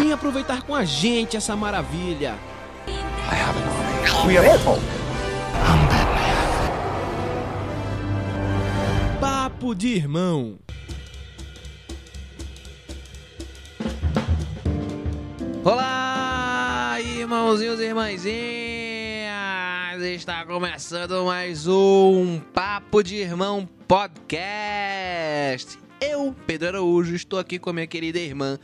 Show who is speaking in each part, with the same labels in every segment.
Speaker 1: Vem aproveitar com a gente essa maravilha.
Speaker 2: We are Apple.
Speaker 1: Papo de irmão. Olá, irmãozinhos e irmãzinhas! Está começando mais um Papo de Irmão Podcast. Eu, Pedro Araújo, estou aqui com a minha querida irmã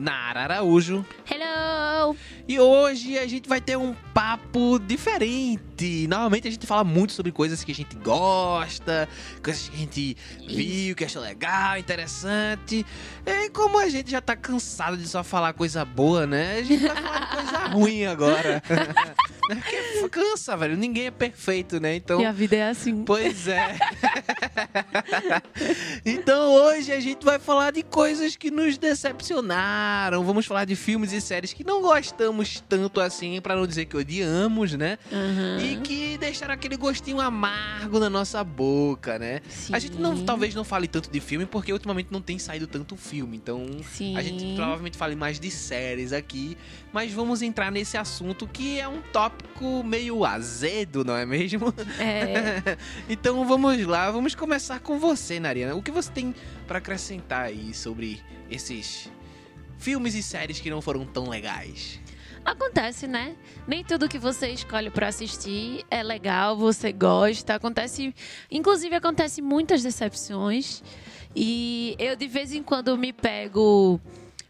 Speaker 1: Nara Araújo.
Speaker 3: Hello!
Speaker 1: E hoje a gente vai ter um papo diferente. Normalmente a gente fala muito sobre coisas que a gente gosta, coisas que a gente viu, que achou legal, interessante. E como a gente já tá cansado de só falar coisa boa, né? A gente vai falar de coisa ruim agora. Porque cansa, velho. Ninguém é perfeito, né? Então.
Speaker 3: E a vida é assim.
Speaker 1: Pois é. então hoje a gente vai falar de coisas que nos decepcionaram. Vamos falar de filmes e séries que não gostamos tanto assim, pra não dizer que odiamos, né?
Speaker 3: Uhum.
Speaker 1: E que deixaram aquele gostinho amargo na nossa boca, né? A gente não,
Speaker 3: Sim.
Speaker 1: talvez não fale tanto de filme porque ultimamente não tem saído tanto filme. Então
Speaker 3: Sim.
Speaker 1: a gente provavelmente fale mais de séries aqui, mas vamos entrar nesse assunto que é um tópico meio azedo, não é mesmo?
Speaker 3: É,
Speaker 1: então vamos lá, vamos começar com você, Nariana. O que você tem pra acrescentar aí sobre esses filmes e séries que não foram tão legais?
Speaker 3: acontece, né? Nem tudo que você escolhe pra assistir é legal, você gosta. Acontece, inclusive acontece muitas decepções. E eu de vez em quando me pego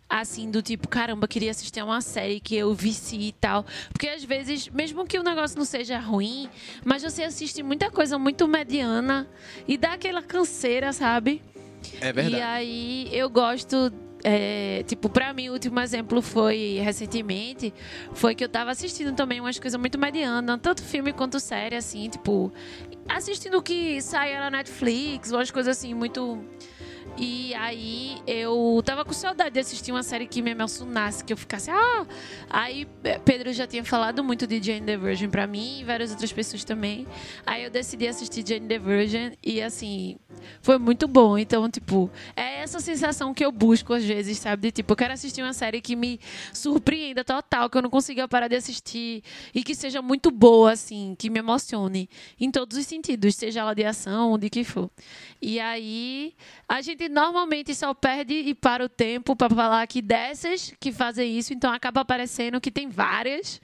Speaker 3: assim do tipo, caramba, queria assistir a uma série que eu vici e tal. Porque às vezes, mesmo que o negócio não seja ruim, mas você assiste muita coisa muito mediana e dá aquela canseira, sabe?
Speaker 1: É
Speaker 3: E aí eu gosto. É, tipo, pra mim, o último exemplo foi recentemente. Foi que eu tava assistindo também umas coisas muito medianas, tanto filme quanto série, assim, tipo. Assistindo o que saia na Netflix, umas coisas assim, muito. E aí eu tava com saudade de assistir uma série que me emocionasse, que eu ficasse, ah! Aí eh, Pedro já tinha falado muito de Jane the Virgin pra mim e várias outras pessoas também. Aí eu decidi assistir Jane the Virgin e assim, foi muito bom. Então, tipo, é essa sensação que eu busco às vezes, sabe? De tipo, eu quero assistir uma série que me surpreenda total, que eu não consiga parar de assistir e que seja muito boa, assim, que me emocione em todos os sentidos, seja ela de ação de que for. E aí, a gente normalmente só perde e para o tempo para falar que dessas que fazem isso, então acaba aparecendo que tem várias,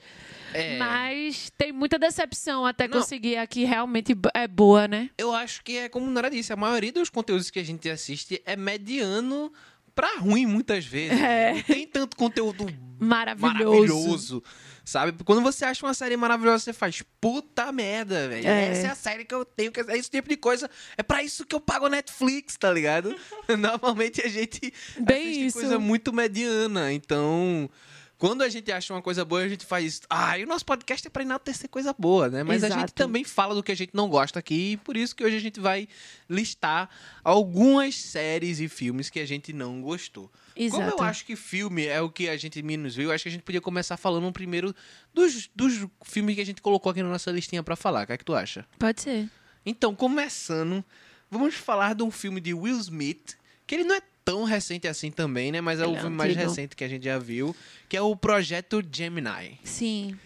Speaker 1: É,
Speaker 3: mas tem muita decepção até
Speaker 1: Não.
Speaker 3: conseguir a que realmente é boa, né?
Speaker 1: eu acho que é como Nara disse, a maioria dos conteúdos que a gente assiste é mediano pra ruim muitas vezes.
Speaker 3: É.
Speaker 1: Não tem tanto conteúdo
Speaker 3: Maravilhoso.
Speaker 1: maravilhoso. Sabe? Quando você acha uma série maravilhosa, você faz puta merda, velho.
Speaker 3: É.
Speaker 1: Essa é a série que eu tenho que. É esse tipo de coisa. É pra isso que eu pago a Netflix, tá ligado? Normalmente a gente
Speaker 3: Bem
Speaker 1: assiste
Speaker 3: isso.
Speaker 1: coisa muito mediana. Então. Quando a gente acha uma coisa boa, a gente faz. Ah, e o nosso podcast é pra enaltecer coisa boa, né? Mas a gente
Speaker 3: Exato.
Speaker 1: também fala do que a gente não gosta aqui. E por isso que hoje a gente vai listar algumas séries e filmes que a gente não gostou.
Speaker 3: Exato.
Speaker 1: Como eu acho que filme é o que a gente menos viu, acho que a gente podia começar falando primeiro dos, dos filmes que a gente colocou aqui na nossa listinha pra falar. O que é que tu acha?
Speaker 3: Pode ser.
Speaker 1: Então, começando, vamos falar de um filme de Will Smith, que ele não é tão recente assim também, né? Mas é o
Speaker 3: é
Speaker 1: filme mais recente que a gente já viu, que é o Projeto Gemini.
Speaker 3: Sim,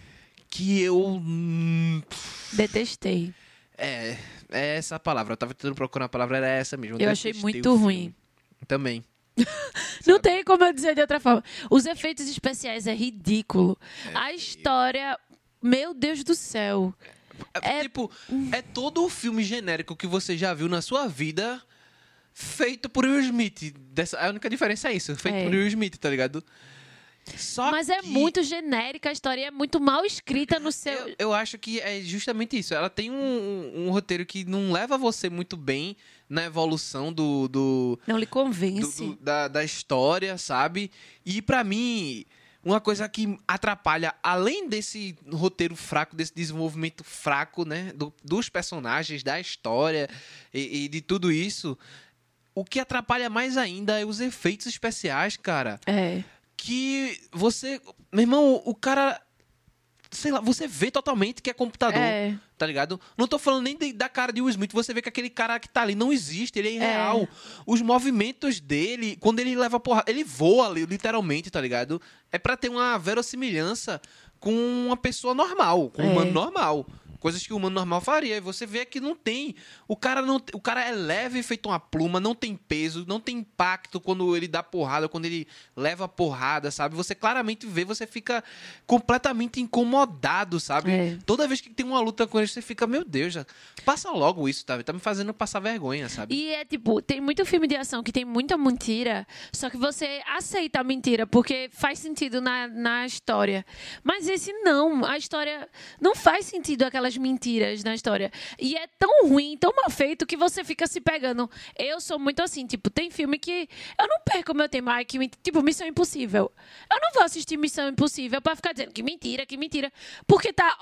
Speaker 1: Que eu. hum,
Speaker 3: detestei.
Speaker 1: É, é essa a palavra. Eu tava tentando procurar a palavra, era essa mesmo.
Speaker 3: Eu achei
Speaker 1: detestei
Speaker 3: muito
Speaker 1: o filme.
Speaker 3: ruim.
Speaker 1: Também.
Speaker 3: Não tem como eu dizer de outra forma. Os efeitos especiais é ridículo.
Speaker 1: É
Speaker 3: A história, meu Deus do céu.
Speaker 1: É,
Speaker 3: É-
Speaker 1: Tipo, é todo o filme genérico que você já viu na sua vida feito por Will Smith. Dessa, a única diferença é isso, feito
Speaker 3: É.
Speaker 1: por Will Smith, tá ligado? Só
Speaker 3: Mas é
Speaker 1: que
Speaker 3: muito genérica, a história é muito mal escrita no seu.
Speaker 1: Eu, eu acho que é justamente isso. Ela tem um, um- um roteiro que não leva você muito bem na evolução do, do,
Speaker 3: Não lhe
Speaker 1: do-
Speaker 3: convence.
Speaker 1: do- da, da história, sabe? E pra mim, uma coisa que atrapalha, além desse roteiro fraco, desse desenvolvimento fraco, né? do- dos personagens, da história e, e de tudo isso. O que atrapalha mais ainda é os efeitos especiais, cara
Speaker 3: É.
Speaker 1: que você. Meu irmão, o cara. Sei lá, você vê totalmente que é computador,
Speaker 3: É.
Speaker 1: tá ligado? Não tô falando nem de- da cara de Will Smith, você vê que aquele cara que tá ali não existe, ele é irreal. Os movimentos dele, quando ele leva porra, ele voa ali, literalmente, tá ligado? É pra ter uma verossimilhança com uma pessoa normal, com um
Speaker 3: É.
Speaker 1: humano normal. Coisas que o humano normal faria. E você vê que não tem. O cara não, o cara é leve feito uma pluma, não tem peso, não tem impacto quando ele dá porrada, quando ele leva porrada, sabe? Você claramente vê, você fica completamente incomodado, sabe?
Speaker 3: É.
Speaker 1: Toda vez que tem uma luta com ele, você fica, meu Deus, já passa logo isso, tá? Tá me fazendo passar vergonha, sabe?
Speaker 3: E é tipo, tem muito filme de ação que tem muita mentira, só que você aceita a mentira porque faz sentido na, na história. Mas esse não, a história não faz sentido mentiras na história. E é tão ruim, tão mal feito que você fica se pegando. Eu sou muito assim, tipo, tem filme que eu não perco meu tempo, que tipo, Missão Impossível. Eu não vou assistir Missão Impossível pra ficar dizendo que mentira, que mentira, porque tá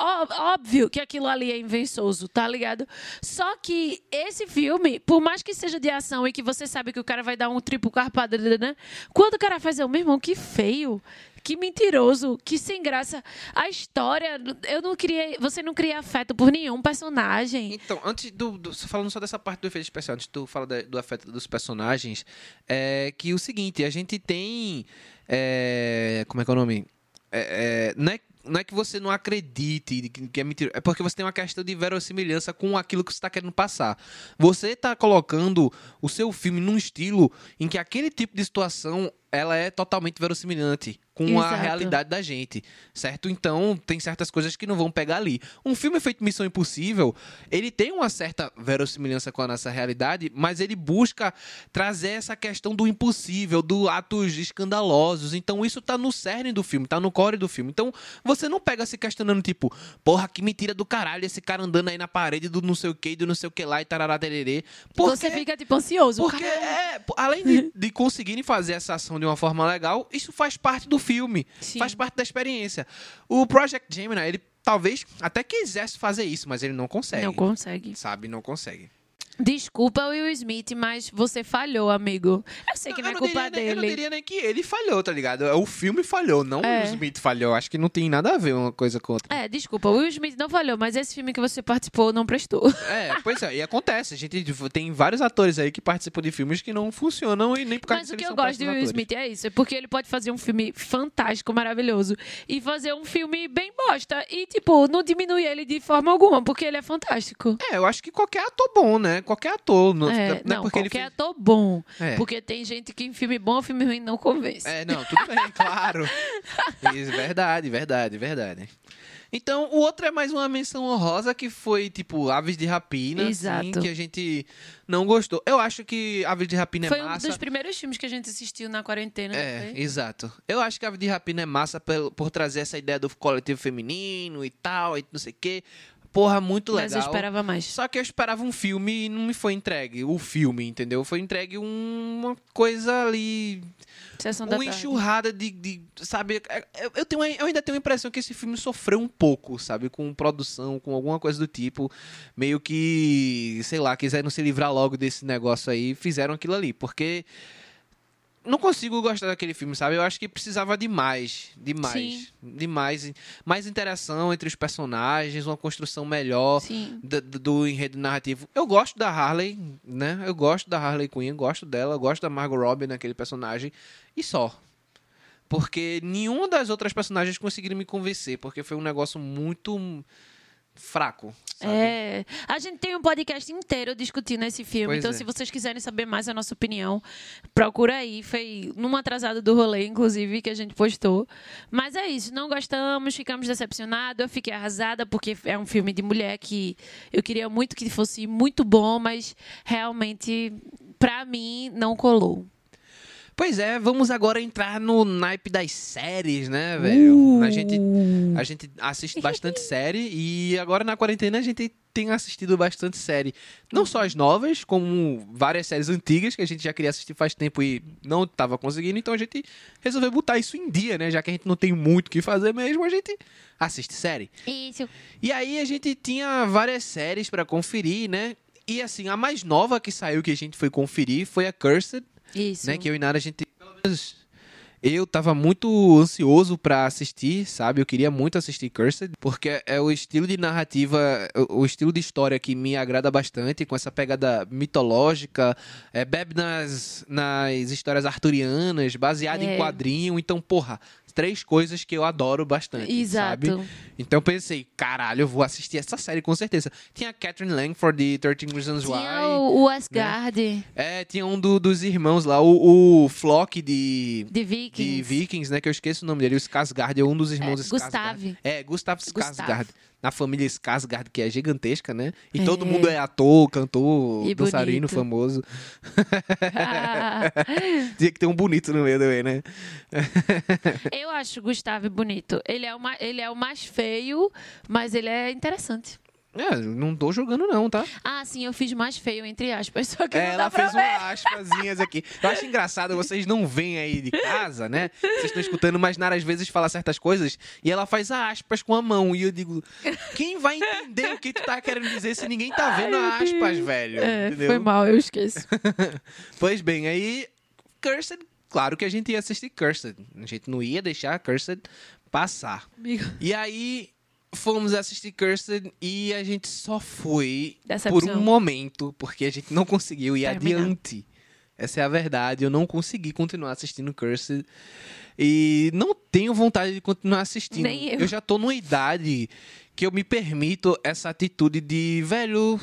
Speaker 3: óbvio que aquilo ali é invencioso, tá ligado? Só que esse filme, por mais que seja de ação e que você sabe que o cara vai dar um triplo carpado, né? quando o cara faz, eu, meu irmão, que feio. Que mentiroso, que sem graça. A história, eu não criei. Você não cria afeto por nenhum personagem.
Speaker 1: Então, antes do, do- Falando só dessa parte do efeito especial, antes tu falar da- do afeto dos personagens, é que o seguinte, a gente tem. é, como é que é o nome? É, é, não, é, não é que você não acredite que é mentira, é porque você tem uma questão de verossimilhança com aquilo que você está querendo passar. Você está colocando o seu filme num estilo em que aquele tipo de situação ela é totalmente verossimilhante com a
Speaker 3: Exato.
Speaker 1: realidade da gente, certo? Então, tem certas coisas que não vão pegar ali. Um filme feito Missão Impossível, ele tem uma certa verossimilhança com a nossa realidade, mas ele busca trazer essa questão do impossível, do atos escandalosos. Então, isso tá no cerne do filme, tá no core do filme. Então, você não pega se questionando, tipo, porra, que mentira do caralho, esse cara andando aí na parede do não sei o que, do não sei o que lá e tarará tererê. Porque-
Speaker 3: Você fica, tipo, ansioso.
Speaker 1: porque, é, além de, de conseguirem fazer essa ação de uma forma legal, isso faz parte do filme.
Speaker 3: Sim.
Speaker 1: Faz parte da experiência. O Project Gemini, ele talvez até quisesse fazer isso, mas ele não consegue.
Speaker 3: Não consegue.
Speaker 1: Sabe, não consegue.
Speaker 3: Desculpa, Will Smith, mas você falhou, amigo. Eu sei que não,
Speaker 1: eu
Speaker 3: é culpa
Speaker 1: diria, nem- Eu não
Speaker 3: dele.
Speaker 1: diria nem que ele falhou, tá ligado? O filme falhou, não
Speaker 3: É.
Speaker 1: o Smith falhou. Acho que não tem nada a ver uma coisa com outra.
Speaker 3: É, desculpa, o Will Smith não falhou, mas esse filme que você participou não prestou.
Speaker 1: É, pois é, e acontece. A gente tem vários atores aí que participam de filmes que não funcionam e nem por causa
Speaker 3: Mas o que eu gosto de Will
Speaker 1: péssimos
Speaker 3: Smith é isso, é porque ele pode fazer um filme fantástico, maravilhoso, e fazer um filme bem bosta. E, tipo, não diminui ele de forma alguma, porque ele é fantástico.
Speaker 1: É, eu acho que qualquer ator bom, né? Qualquer ator. Não,
Speaker 3: É,
Speaker 1: não é
Speaker 3: não,
Speaker 1: porque ele
Speaker 3: qualquer
Speaker 1: fez-
Speaker 3: ator bom.
Speaker 1: É.
Speaker 3: Porque tem gente que em filme bom filme ruim não convence.
Speaker 1: É, não, tudo bem, claro. Isso, verdade, verdade, verdade. Então, o outro é mais uma menção honrosa que foi, tipo, Aves de Rapina. Assim,
Speaker 3: Exato.
Speaker 1: que a gente não gostou. Eu acho que Aves de Rapina é
Speaker 3: Foi um
Speaker 1: massa.
Speaker 3: dos primeiros filmes que a gente assistiu na quarentena.
Speaker 1: É,
Speaker 3: foi?
Speaker 1: exato. Eu acho que Aves de Rapina é massa por, por trazer essa ideia do coletivo feminino e tal, e não sei o quê. Porra, muito legal.
Speaker 3: Mas eu esperava mais.
Speaker 1: Só que eu esperava um filme e não me foi entregue. O filme, entendeu? Foi entregue uma coisa ali
Speaker 3: Sessão da
Speaker 1: uma enxurrada de, de- sabe, é- eu, eu tenho, eu ainda tenho a impressão que esse filme sofreu um pouco, sabe, com produção, com alguma coisa do tipo, meio que, sei lá, quiseram se livrar logo desse negócio aí, fizeram aquilo ali, porque não consigo gostar daquele filme, sabe? Eu acho que precisava de mais, de mais, de mais, mais interação entre os personagens, uma construção melhor do- do enredo narrativo. Eu gosto da Harley, né? Eu gosto da Harley Quinn, gosto dela, gosto da Margot Robbie naquele personagem e só. Porque nenhuma das outras personagens conseguiram me convencer, porque foi um negócio muito fraco, sabe?
Speaker 3: É, a gente tem um podcast inteiro discutindo esse filme,
Speaker 1: Pois
Speaker 3: então
Speaker 1: é.
Speaker 3: se vocês quiserem saber mais a nossa opinião, procura aí. Foi num atrasado do rolê, inclusive, que a gente postou. Mas é isso, não gostamos, ficamos decepcionados. Eu fiquei arrasada porque é um filme de mulher que eu queria muito que fosse muito bom, mas realmente, pra mim, não colou.
Speaker 1: Pois é, vamos agora entrar no naipe das séries, né, velho?
Speaker 3: Uh.
Speaker 1: A, gente, a gente assiste bastante série e agora na quarentena a gente tenho assistido bastante série. Não só as novas, como várias séries antigas que a gente já queria assistir faz tempo e não tava conseguindo. Então a gente resolveu botar isso em dia, né? Já que a gente não tem muito o que fazer mesmo, a gente assiste série.
Speaker 3: Isso.
Speaker 1: E aí a gente tinha várias séries pra conferir, né? E assim, a mais nova que saiu que a gente foi conferir foi a Cursed,
Speaker 3: Isso.
Speaker 1: né? Que eu e Nara a gente. Eu tava muito ansioso pra assistir, sabe? Eu queria muito assistir Cursed, porque é o estilo de narrativa, o estilo de história que me agrada bastante, com essa pegada mitológica, é, bebe nas, nas histórias arturianas, baseada em
Speaker 3: É.
Speaker 1: quadrinho. Então, porra, três coisas que eu adoro bastante.
Speaker 3: Exato.
Speaker 1: Sabe? Então pensei, caralho, eu vou assistir essa série com certeza. Tinha a Catherine Langford de 13 Reasons
Speaker 3: Tinha
Speaker 1: Why.
Speaker 3: o, o Asgard
Speaker 1: É, tinha um do- dos irmãos lá, o, o Flock de,
Speaker 3: de Vikings.
Speaker 1: de Vikings, né? Que eu esqueço o nome dele, o Skarsgård, é um dos irmãos
Speaker 3: É,
Speaker 1: Skarsgård.
Speaker 3: Gustav.
Speaker 1: É, Gustav Skarsgård. Na família Skarsgård, que é gigantesca, né? E
Speaker 3: É.
Speaker 1: todo mundo é ator, cantor,
Speaker 3: E
Speaker 1: dançarino
Speaker 3: bonito.
Speaker 1: famoso.
Speaker 3: Ah,
Speaker 1: Tinha que ter um bonito no meio também, né?
Speaker 3: eu acho o Gustavo bonito. Ele é, o ma- ele é o mais feio, mas ele é interessante.
Speaker 1: É, não tô jogando não, tá?
Speaker 3: Ah, sim, eu fiz mais feio, entre aspas. Só que
Speaker 1: É,
Speaker 3: não
Speaker 1: ela
Speaker 3: dá pra
Speaker 1: fez
Speaker 3: ver.
Speaker 1: umas aspasinhas aqui. Eu acho engraçado, vocês não veem aí de casa, né? Vocês estão escutando, mas Nara às vezes fala certas coisas e ela faz aspas com a mão. E eu digo, quem vai entender o que tu tá querendo dizer se ninguém tá vendo aspas, velho?
Speaker 3: É,
Speaker 1: entendeu?
Speaker 3: foi mal, eu esqueço.
Speaker 1: Pois bem, aí, Cursed, claro que a gente ia assistir Cursed. A gente não ia deixar Cursed passar.
Speaker 3: Amigo.
Speaker 1: E aí, fomos assistir Cursed e a gente só foi
Speaker 3: Decepção.
Speaker 1: por um momento, porque a gente não conseguiu ir
Speaker 3: Terminar.
Speaker 1: adiante. Essa é a verdade. Eu não consegui continuar assistindo Cursed. E não tenho vontade de continuar assistindo.
Speaker 3: Nem eu.
Speaker 1: já tô numa idade que eu me permito essa atitude de, velho,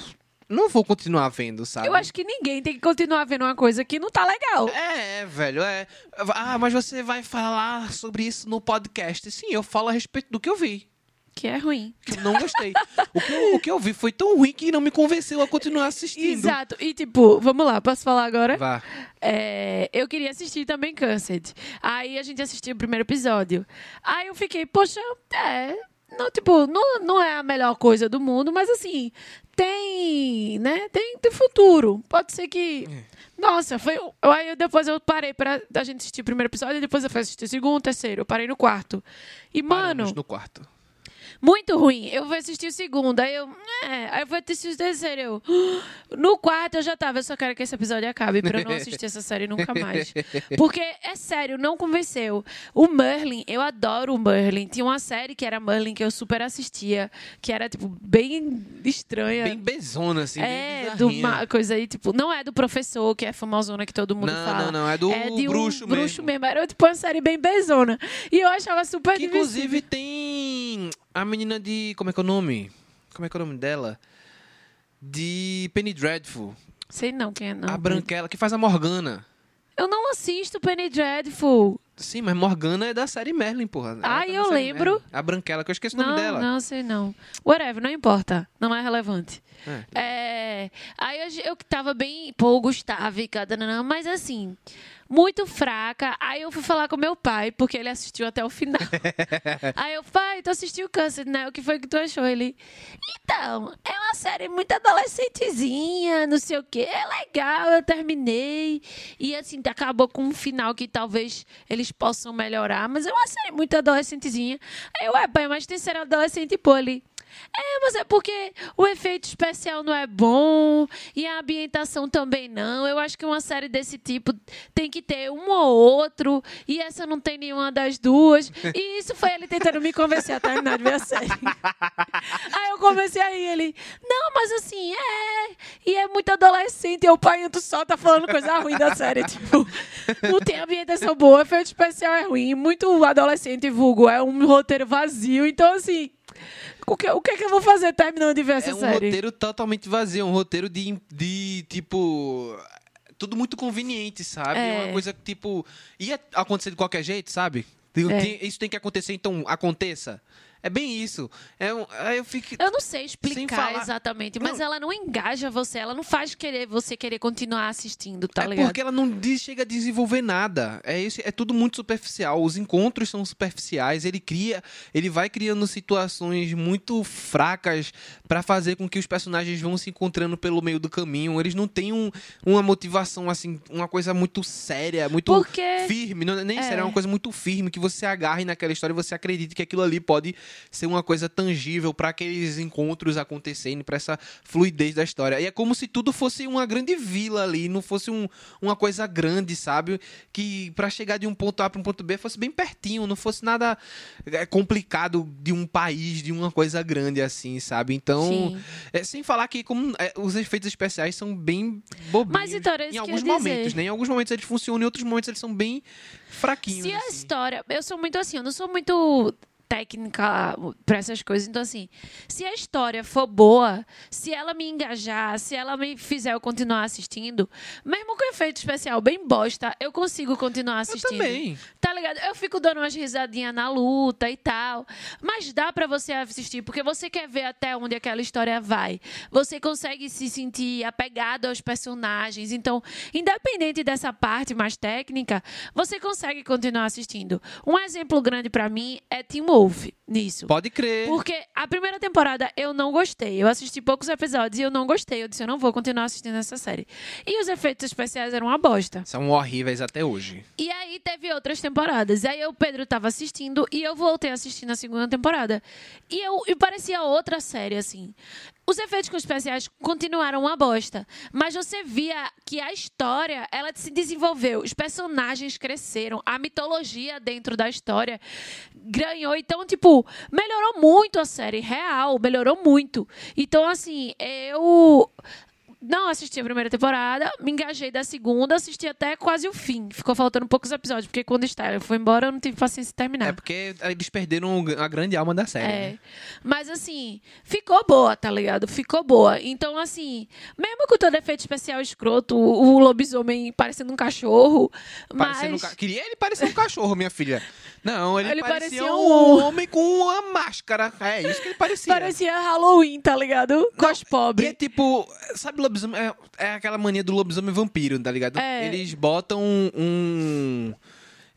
Speaker 1: não vou continuar vendo, sabe?
Speaker 3: Eu acho que ninguém tem que continuar vendo uma coisa que não tá legal.
Speaker 1: É, velho, é. Ah, mas você vai falar sobre isso no podcast. Sim, eu falo a respeito do que eu vi.
Speaker 3: Que é ruim.
Speaker 1: Que eu não gostei. o, que eu, o que eu vi foi tão ruim que não me convenceu a continuar assistindo.
Speaker 3: Exato. E tipo, vamos lá, posso falar agora?
Speaker 1: Vá.
Speaker 3: É, eu queria assistir também Cansed. Aí a gente assistiu o primeiro episódio. Aí eu fiquei, poxa, é. Não, tipo, não, não é a melhor coisa do mundo, mas assim, tem, né? Tem, tem futuro. Pode ser que. Nossa, foi. Aí depois eu parei pra a gente assistir o primeiro episódio, depois eu fui assistir o segundo, o terceiro. Eu parei no quarto. E, mano.
Speaker 1: Paramos no quarto.
Speaker 3: Muito ruim. Eu fui assistir o segundo, aí eu. É, aí eu fui assistir o terceiro. Eu, no quarto eu já tava. Eu só quero que esse episódio acabe pra eu não assistir essa série nunca mais. Porque, é sério, não convenceu. O Merlin, eu adoro o Merlin. Tinha uma série que era Merlin que eu super assistia, que era, tipo, bem estranha.
Speaker 1: Bem bezona, assim.
Speaker 3: é,
Speaker 1: bem
Speaker 3: do
Speaker 1: bizarrinha.
Speaker 3: uma coisa aí, tipo, não é do professor, que é famosona que todo mundo
Speaker 1: Não,
Speaker 3: fala.
Speaker 1: não, não. É do
Speaker 3: de um
Speaker 1: bruxo,
Speaker 3: bruxo
Speaker 1: mesmo.
Speaker 3: mesmo. Era tipo uma série bem bezona. E eu achava super
Speaker 1: Que
Speaker 3: divertido.
Speaker 1: inclusive tem a menina de. Como é que é o nome? Como é que é o nome dela? De Penny Dreadful.
Speaker 3: Sei não quem é, não.
Speaker 1: a branquela, que faz a Morgana.
Speaker 3: Eu não assisto Penny Dreadful.
Speaker 1: Sim, mas Morgana é da série Merlin, porra.
Speaker 3: Ah,
Speaker 1: tá
Speaker 3: eu lembro.
Speaker 1: Merlin. A branquela, que eu esqueci o
Speaker 3: Não,
Speaker 1: nome dela.
Speaker 3: não sei não. Whatever, não importa. Não é relevante.
Speaker 1: É.
Speaker 3: É, aí eu, eu tava bem, pô, Gustavo, não, mas assim, muito fraca. Aí eu fui falar com meu pai, porque ele assistiu até o final. aí eu, pai, tu assistiu o Câncer, né? O que foi que tu achou? Ele, então, é uma série muito adolescentezinha, não sei o quê. É legal, eu terminei. E assim, acabou com um final que talvez eles possam melhorar, mas é uma série muito adolescentezinha. Aí eu, ué, pai, mas tem série adolescente, pô, ali. É, mas é porque o efeito especial não é bom e a ambientação também não. Eu acho que uma série desse tipo tem que ter um ou outro e essa não tem nenhuma das duas. E isso foi ele tentando me convencer a terminar de ver a série. Aí eu comecei a rir, ele, não, mas assim, é. E é muito adolescente. E o pai tu só tá falando coisa ruim da série. Tipo, não tem ambientação boa, efeito especial é ruim. Muito adolescente e vulgo. É um roteiro vazio. Então, assim. O que, o que, é que eu vou fazer terminando de ver essa
Speaker 1: É um
Speaker 3: série?
Speaker 1: roteiro totalmente vazio, um roteiro de, de tipo. Tudo muito conveniente, sabe?
Speaker 3: É.
Speaker 1: Uma coisa que, tipo. Ia acontecer de qualquer jeito, sabe?
Speaker 3: É.
Speaker 1: isso tem que acontecer, então aconteça. É bem isso. É eu fico.
Speaker 3: Eu não sei explicar exatamente, mas
Speaker 1: Não.
Speaker 3: ela não engaja você, ela não faz querer você querer continuar assistindo, tá
Speaker 1: é
Speaker 3: ligado?
Speaker 1: porque ela não diz- chega a desenvolver nada. É isso, é tudo muito superficial. Os encontros são superficiais. Ele cria, ele vai criando situações muito fracas pra fazer com que os personagens vão se encontrando pelo meio do caminho. Eles não têm um- uma motivação assim, uma coisa muito séria, muito
Speaker 3: Porque
Speaker 1: firme, não, nem
Speaker 3: É.
Speaker 1: será uma coisa muito firme que você agarre naquela história e você acredite que aquilo ali pode ser uma coisa tangível para aqueles encontros acontecerem, para essa fluidez da história. E é como se tudo fosse uma grande vila ali, não fosse um- uma coisa grande, sabe? Que para chegar de um ponto A para um ponto B fosse bem pertinho, não fosse nada é, complicado de um país, de uma coisa grande assim, sabe? Então, é, sem falar que como é, os efeitos especiais são bem bobinhos.
Speaker 3: Mas então
Speaker 1: em alguns momentos, né? Em alguns momentos eles funcionam, em outros momentos eles são bem fraquinhos.
Speaker 3: Se a
Speaker 1: assim.
Speaker 3: história. Eu sou muito assim, eu não sou muito técnica pra essas coisas. Então, assim, se a história for boa, se ela me engajar, se ela me fizer eu continuar assistindo, mesmo com efeito especial bem bosta, eu consigo continuar
Speaker 1: Eu
Speaker 3: assistindo.
Speaker 1: também.
Speaker 3: Tá ligado? Eu fico dando umas risadinhas na luta e tal. Mas dá pra você assistir, porque você quer ver até onde aquela história vai. Você consegue se sentir apegado aos personagens. Então, independente dessa parte mais técnica, você consegue continuar assistindo. Um exemplo grande pra mim é Teen Wolf nisso.
Speaker 1: Pode crer.
Speaker 3: Porque a primeira temporada eu não gostei. Eu assisti poucos episódios e eu não gostei. Eu disse, eu não vou continuar assistindo essa série. E os efeitos especiais eram uma bosta.
Speaker 1: São horríveis até hoje.
Speaker 3: E aí teve outras temporadas. E aí o Pedro tava assistindo e eu voltei a assistir na segunda temporada. E eu e parecia outra série, assim. Os efeitos especiais continuaram uma bosta. Mas você via que a história, ela se desenvolveu. Os personagens cresceram. A mitologia dentro da história ganhou. Então, tipo, melhorou muito a série. Real, melhorou muito. Então, assim, eu não assisti a primeira temporada, me engajei da segunda, assisti até quase o fim. Ficou faltando poucos episódios, porque quando o Styler foi embora, eu não tive paciência de terminar.
Speaker 1: É porque eles perderam a grande alma da série.
Speaker 3: É.
Speaker 1: né?
Speaker 3: Mas assim, ficou boa, tá ligado? Ficou boa. Então, assim, mesmo com todo efeito especial escroto, o lobisomem parecendo um cachorro.
Speaker 1: Parecendo um
Speaker 3: mas.
Speaker 1: ca- Queria ele parecer um cachorro, minha filha. Não, ele,
Speaker 3: Ele
Speaker 1: parecia,
Speaker 3: parecia
Speaker 1: um
Speaker 3: um-
Speaker 1: homem com uma máscara. É isso que ele parecia.
Speaker 3: Parecia Halloween, tá ligado? Com as
Speaker 1: E é tipo, sabe lobisomem? É, é aquela mania do lobisomem vampiro, tá ligado?
Speaker 3: É.
Speaker 1: Eles botam um.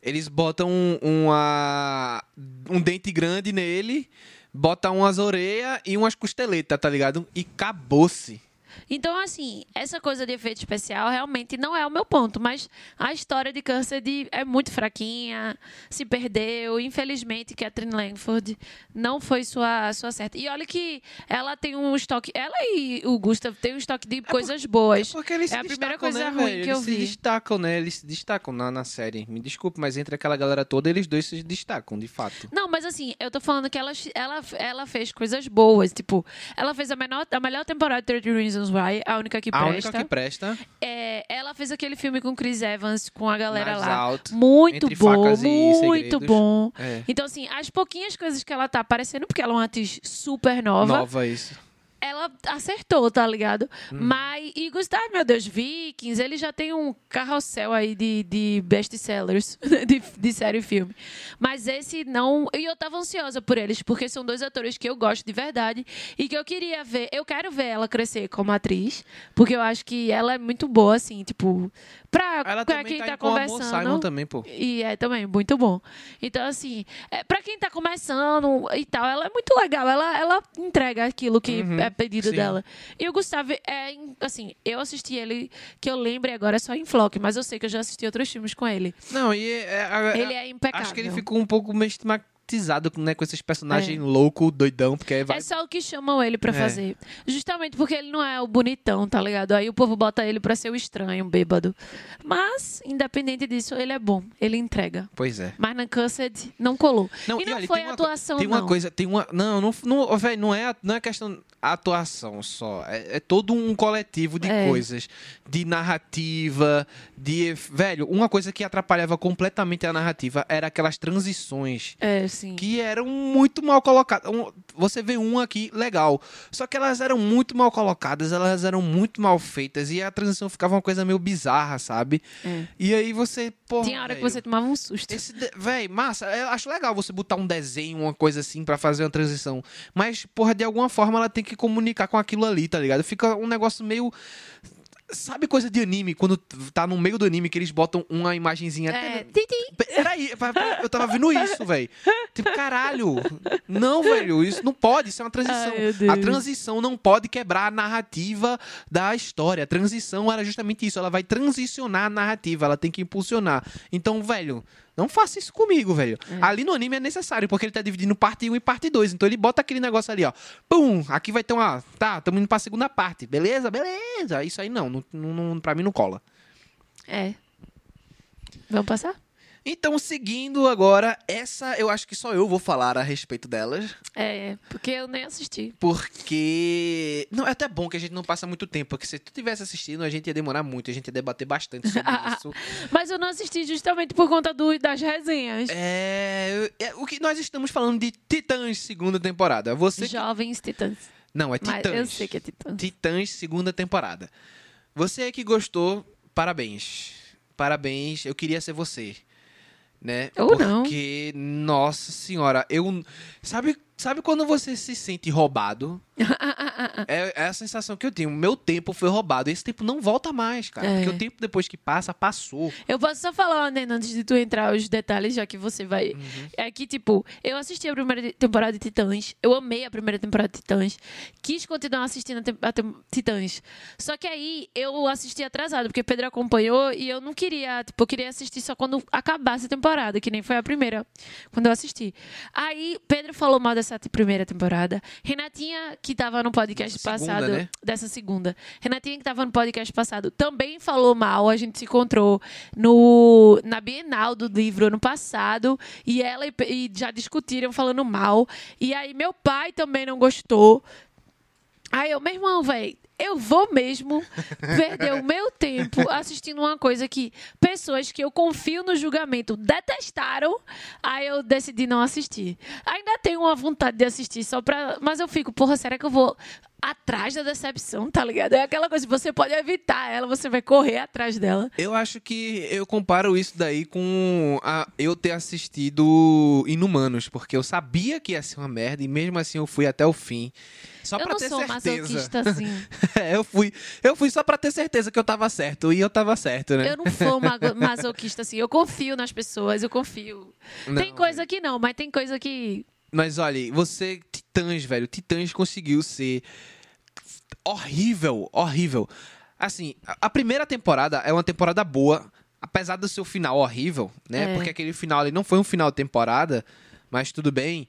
Speaker 1: Eles botam uma. um dente grande nele, botam umas orelhas e umas costeletas, tá ligado? E acabou-se.
Speaker 3: Então, assim, essa coisa de efeito especial realmente não é o meu ponto, mas a história de câncer de, é muito fraquinha, se perdeu. Infelizmente, Catherine Langford não foi sua, sua certa. E olha que ela tem um estoque. Ela e o Gustav têm um estoque de coisas boas.
Speaker 1: Porque eles
Speaker 3: É a primeira coisa
Speaker 1: né,
Speaker 3: ruim que eu
Speaker 1: eles
Speaker 3: vi.
Speaker 1: se destacam, né? Eles se destacam na, na série. Me desculpe, mas entre aquela galera toda, eles dois se destacam, de fato.
Speaker 3: Não, mas assim, eu tô falando que ela, ela, ela fez coisas boas. Tipo, ela fez a, menor, a melhor temporada de 30 Reasons Why, a única que
Speaker 1: A
Speaker 3: presta.
Speaker 1: única que presta.
Speaker 3: É, ela fez aquele filme com Chris Evans, com a galera lá.
Speaker 1: Out,
Speaker 3: Muito bom, muito bom.
Speaker 1: É.
Speaker 3: Então, assim, as pouquinhas coisas que ela tá aparecendo, porque ela é uma atriz super nova,
Speaker 1: Nova isso.
Speaker 3: Ela acertou, tá ligado?
Speaker 1: Uhum.
Speaker 3: Mas, e Gustavo, meu Deus, Vikings, ele já tem um carrossel aí de, de best-sellers, de, de série e filme. Mas esse não. E eu tava ansiosa por eles, porque são dois atores que eu gosto de verdade e que eu queria ver. Eu quero ver ela crescer como atriz, porque eu acho que ela é muito boa, assim, tipo. Pra,
Speaker 1: Ela
Speaker 3: pra quem
Speaker 1: tá,
Speaker 3: tá, conversando.
Speaker 1: Simon também, pô.
Speaker 3: E é também muito bom. Então, assim, é, para quem tá começando e tal, ela é muito legal. Ela, ela entrega aquilo que
Speaker 1: Uhum,
Speaker 3: é pedido
Speaker 1: sim.
Speaker 3: dela. E o Gustavo é, assim, eu assisti ele, que eu lembre agora, é só em Flock, mas eu sei que eu já assisti outros filmes com ele.
Speaker 1: Não, e é, a-
Speaker 3: Ele é impecável.
Speaker 1: Acho que ele ficou um pouco meio estigmatizado né, com esses personagens louco, doidão, porque vai.
Speaker 3: É só o que chamam ele pra
Speaker 1: É.
Speaker 3: fazer. Justamente porque ele não é o bonitão, tá ligado? Aí o povo bota ele pra ser o estranho, o bêbado. Mas, independente disso, ele é bom. Ele entrega.
Speaker 1: Pois é.
Speaker 3: Mas na Cursed não colou.
Speaker 1: Não,
Speaker 3: e não
Speaker 1: olha,
Speaker 3: foi a atuação,
Speaker 1: Tem
Speaker 3: não.
Speaker 1: uma coisa, tem uma. Não, não, não velho, não é, não é questão. Atuação só. É, é todo um coletivo de
Speaker 3: É.
Speaker 1: coisas. De narrativa, de. Velho, uma coisa que atrapalhava completamente a narrativa era aquelas transições
Speaker 3: É, sim.
Speaker 1: que eram muito mal colocadas. Você vê um aqui legal, só que elas eram muito mal colocadas, elas eram muito mal feitas e a transição ficava uma coisa meio bizarra, sabe?
Speaker 3: É.
Speaker 1: E aí você, porra,
Speaker 3: Tinha hora que
Speaker 1: velho,
Speaker 3: você tomava um susto.
Speaker 1: esse de... Véi, massa, eu acho legal você botar um desenho, uma coisa assim pra fazer uma transição, mas porra, de alguma forma ela tem que comunicar com aquilo ali, tá ligado? Fica um negócio meio Sabe coisa de anime, quando tá no meio do anime que eles botam uma imagenzinha
Speaker 3: É.
Speaker 1: Peraí, eu tava vendo isso, velho. Tipo, caralho. Não, velho, isso não pode, isso é uma transição.
Speaker 3: Ai,
Speaker 1: a transição não pode quebrar a narrativa da história. A transição era justamente isso, ela vai transicionar a narrativa, ela tem que impulsionar. Então, velho, não faça isso comigo, velho. Ali no anime é necessário, porque ele tá dividindo parte 1 e parte 2. Então ele bota aquele negócio ali, ó. Pum, aqui vai ter uma. Tá, tamo indo pra segunda parte. Beleza? Beleza. Isso aí não, não, não, não pra mim não cola.
Speaker 3: É. Vamos passar?
Speaker 1: Então, seguindo agora, essa eu acho que só eu vou falar a respeito delas,
Speaker 3: É, porque eu nem assisti.
Speaker 1: porque. Não, é até bom que a gente não passa muito tempo, porque se tu tivesse assistindo, a gente ia demorar muito, a gente ia debater bastante sobre isso.
Speaker 3: Mas eu não assisti justamente por conta do, das resenhas.
Speaker 1: É, é, O que nós estamos falando de Titãs segunda temporada. Você. que-
Speaker 3: Jovens Titãs.
Speaker 1: Não, é
Speaker 3: Mas
Speaker 1: Titãs.
Speaker 3: eu sei que é Titãs.
Speaker 1: Titãs segunda temporada. Você que gostou, parabéns. Parabéns, eu queria ser você. Né?
Speaker 3: Ou não.
Speaker 1: Porque, nossa senhora, eu. Sabe, sabe quando você se sente roubado? é, é a sensação que eu tenho. Meu tempo foi roubado. Esse tempo não volta mais, cara.
Speaker 3: É.
Speaker 1: Porque o tempo depois que passa, passou.
Speaker 3: Eu posso só falar, né, antes de tu entrar os detalhes, já que você vai.
Speaker 1: Uhum.
Speaker 3: É que, tipo, eu assisti a primeira te- temporada de Titãs. Eu amei a primeira temporada de Titãs. Quis continuar assistindo a, a Titãs. Só que aí eu assisti atrasado, porque Pedro acompanhou e eu não queria, tipo, eu queria assistir só quando acabasse a temporada, que nem foi a primeira, quando eu assisti. Aí Pedro falou mal dessa te- primeira temporada. Renatinha, que tava no podcast
Speaker 1: Segunda,
Speaker 3: passado,
Speaker 1: né?
Speaker 3: dessa segunda. Renatinha, que estava no podcast passado, também falou mal. A gente se encontrou no, na Bienal do livro ano passado. E ela e, e já discutiram falando mal. E aí, meu pai também não gostou. Aí eu, meu irmão, velho, eu vou mesmo perder o meu tempo assistindo uma coisa que pessoas que eu confio no julgamento detestaram. Aí eu decidi não assistir. Ainda tenho uma vontade de assistir só pra. Mas eu fico, porra, será que eu vou atrás da decepção, tá ligado? É aquela coisa, você pode evitar ela, você vai correr atrás dela.
Speaker 1: Eu acho que eu comparo isso daí com a- eu ter assistido Inumanos, porque eu sabia que ia ser uma merda e mesmo assim eu fui até o fim. Só
Speaker 3: eu
Speaker 1: pra ter certeza.
Speaker 3: assim.
Speaker 1: É, eu fui, eu fui só pra ter certeza que eu tava certo e eu tava certo, né?
Speaker 3: Eu não sou masoquista assim. Eu confio nas pessoas, eu confio. tem
Speaker 1: Não,
Speaker 3: coisa que não, mas tem coisa que.
Speaker 1: Mas olha, você, Titãs, velho, Titãs conseguiu ser horrível, horrível. Assim, a- primeira temporada é uma temporada boa, apesar do seu final horrível, né?
Speaker 3: É.
Speaker 1: Porque aquele final ali não foi um final de temporada, mas tudo bem.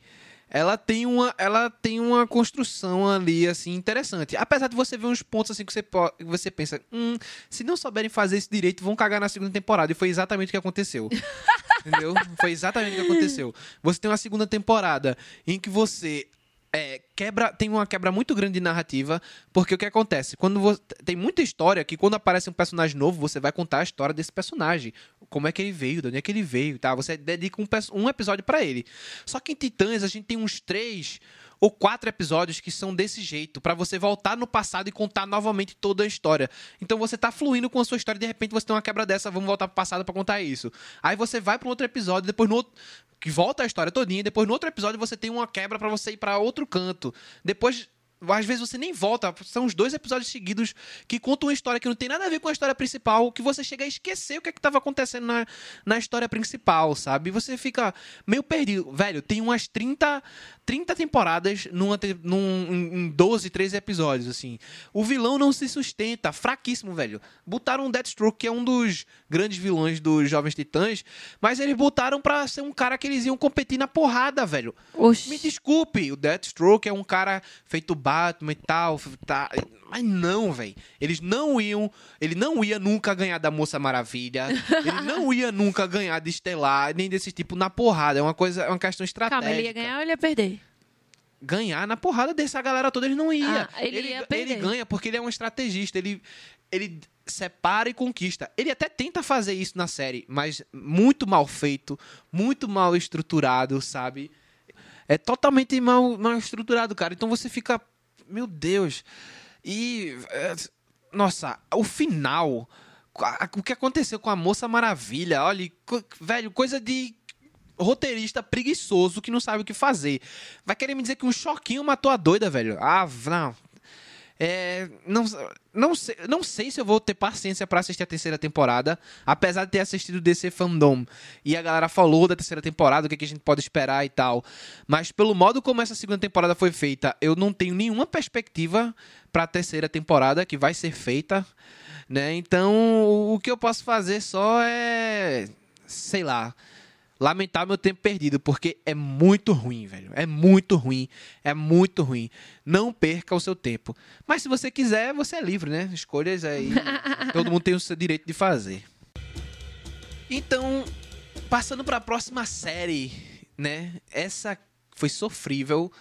Speaker 1: Ela tem uma, ela tem uma construção ali assim interessante. Apesar de você ver uns pontos assim que você, você pensa, hum, se não souberem fazer isso direito, vão cagar na segunda temporada. E foi exatamente o que aconteceu. Entendeu? Foi exatamente o que aconteceu. Você tem uma segunda temporada em que você é, quebra, tem uma quebra muito grande de narrativa, porque o que acontece? Quando você, tem muita história que quando aparece um personagem novo, você vai contar a história desse personagem. Como é que ele veio, de onde é que ele veio, tá? Você dedica um, um episódio pra ele. Só que em Titãs a gente tem uns três ou quatro episódios que são desse jeito, pra você voltar no passado e contar novamente toda a história. Então você tá fluindo com a sua história de repente você tem uma quebra dessa, vamos voltar pro passado pra contar isso. Aí você vai pra um outro episódio, depois no outro que volta a história todinha, depois no outro episódio você tem uma quebra pra você ir pra outro canto. Depois às vezes você nem volta, são os dois episódios seguidos que contam uma história que não tem nada a ver com a história principal, que você chega a esquecer o que é que tava acontecendo na, na história principal, sabe? Você fica meio perdido. Velho, tem umas 30, 30 temporadas numa, num, em- em 12, 13 episódios, assim. O vilão não se sustenta, fraquíssimo, velho. Botaram um Deathstroke, que é um dos grandes vilões dos Jovens Titãs, mas eles botaram pra ser um cara que eles iam competir na porrada, velho.
Speaker 3: Oxi.
Speaker 1: Me desculpe, o Deathstroke é um cara feito Batman e tal, tá, mas não, velho. Eles não iam, ele não ia nunca ganhar da Moça Maravilha, ele não ia nunca ganhar de Estelar, nem desse tipo na porrada, é uma coisa, é uma questão estratégica.
Speaker 3: Calma, ele ia ganhar ou ele ia perder?
Speaker 1: ganhar na porrada dessa galera toda, ele não ia.
Speaker 3: Ah, ele ia perder.
Speaker 1: ele ganha porque ele é um estrategista, ele, ele separa e conquista. Ele até tenta fazer isso na série, mas muito mal feito, muito mal estruturado, sabe? É totalmente mal, mal estruturado, cara. Então você fica, meu Deus. E é, nossa, o final, o que aconteceu com a Moça Maravilha, olha, velho, coisa de roteirista preguiçoso que não sabe o que fazer. Vai querer me dizer que um choquinho matou a doida, velho? Ah, não. É, não, não, sei, não sei se eu vou ter paciência pra assistir a terceira temporada, apesar de ter assistido DC Fandom e a galera falou da terceira temporada, o que, que a gente pode esperar e tal. Mas pelo modo como essa segunda temporada foi feita, eu não tenho nenhuma perspectiva pra terceira temporada que vai ser feita, né? Então, o que eu posso fazer só é, sei lá, lamentar meu tempo perdido, porque é muito ruim, velho. É muito ruim. É muito ruim. Não perca o seu tempo. Mas se você quiser, você é livre, né? Escolhas aí. todo mundo tem o seu direito de fazer. Então, passando para a próxima série, né? Essa foi sofrível.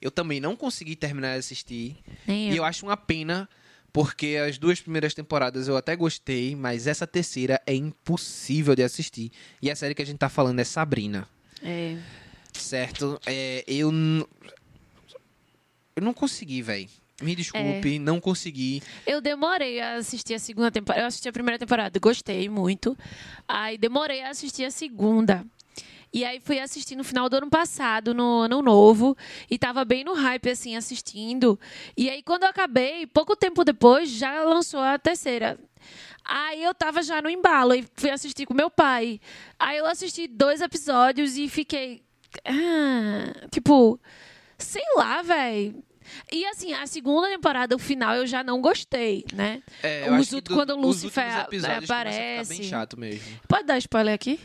Speaker 1: Eu também não consegui terminar de assistir.
Speaker 3: Nem
Speaker 1: E
Speaker 3: eu.
Speaker 1: eu acho uma pena, porque as duas primeiras temporadas eu até gostei, mas essa terceira é impossível de assistir. E a série que a gente tá falando é Sabrina,
Speaker 3: É.
Speaker 1: certo? É, eu. Eu não consegui, velho. Me desculpe, não consegui.
Speaker 3: Eu demorei a assistir a segunda temporada. Eu assisti a primeira temporada, gostei muito. Aí demorei a assistir a segunda. E aí fui assistir no final do ano passado, no ano novo, e tava bem no hype, assim, assistindo. E aí, quando eu acabei, pouco tempo depois, já lançou a terceira. Aí eu tava já no embalo e fui assistir com meu pai. Aí eu assisti dois episódios e fiquei. Ah, tipo, sei lá, velho. E assim, a segunda temporada, o final, eu já não gostei, né?
Speaker 1: É, eu
Speaker 3: Os
Speaker 1: acho que do-
Speaker 3: quando o
Speaker 1: os
Speaker 3: Lucifer
Speaker 1: últimos episódios começa a ficar
Speaker 3: aparece.
Speaker 1: bem chato mesmo.
Speaker 3: Pode dar spoiler aqui?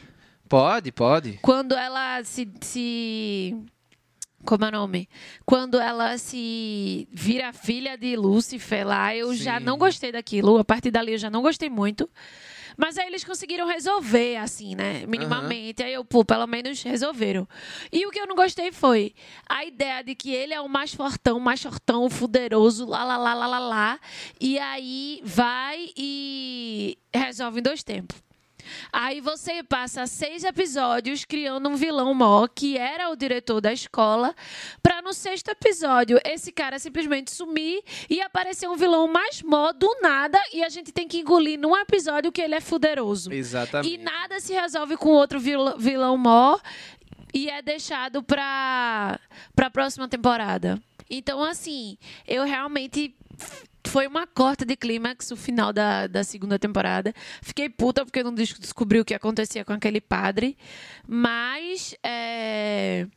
Speaker 1: Pode, pode.
Speaker 3: Quando ela se. se... Como é o nome? Quando ela se vira filha de Lúcifer lá, eu já
Speaker 1: Sim.
Speaker 3: não gostei daquilo. A partir dali eu já não gostei muito. Mas aí eles conseguiram resolver, assim, né? Minimamente. Aí eu, pô, pelo menos resolveram. E o que eu não gostei foi a ideia de que ele é o mais fortão, mais fortão, fuderoso, lá, lá, lá, lá, lá, lá. E aí vai e resolve em dois tempos. Aí você passa seis episódios criando um vilão mó, que era o diretor da escola, pra no sexto episódio esse cara simplesmente sumir e aparecer um vilão mais mó do nada e a gente tem que engolir num episódio que ele é fuderoso.
Speaker 1: Exatamente.
Speaker 3: E nada se resolve com outro vil- vilão mó e é deixado pra, pra próxima temporada. Então, assim, eu realmente. Foi uma corta de clímax o final da, da segunda temporada. Fiquei puta porque eu não des- descobri o que acontecia com aquele padre. Mas. é,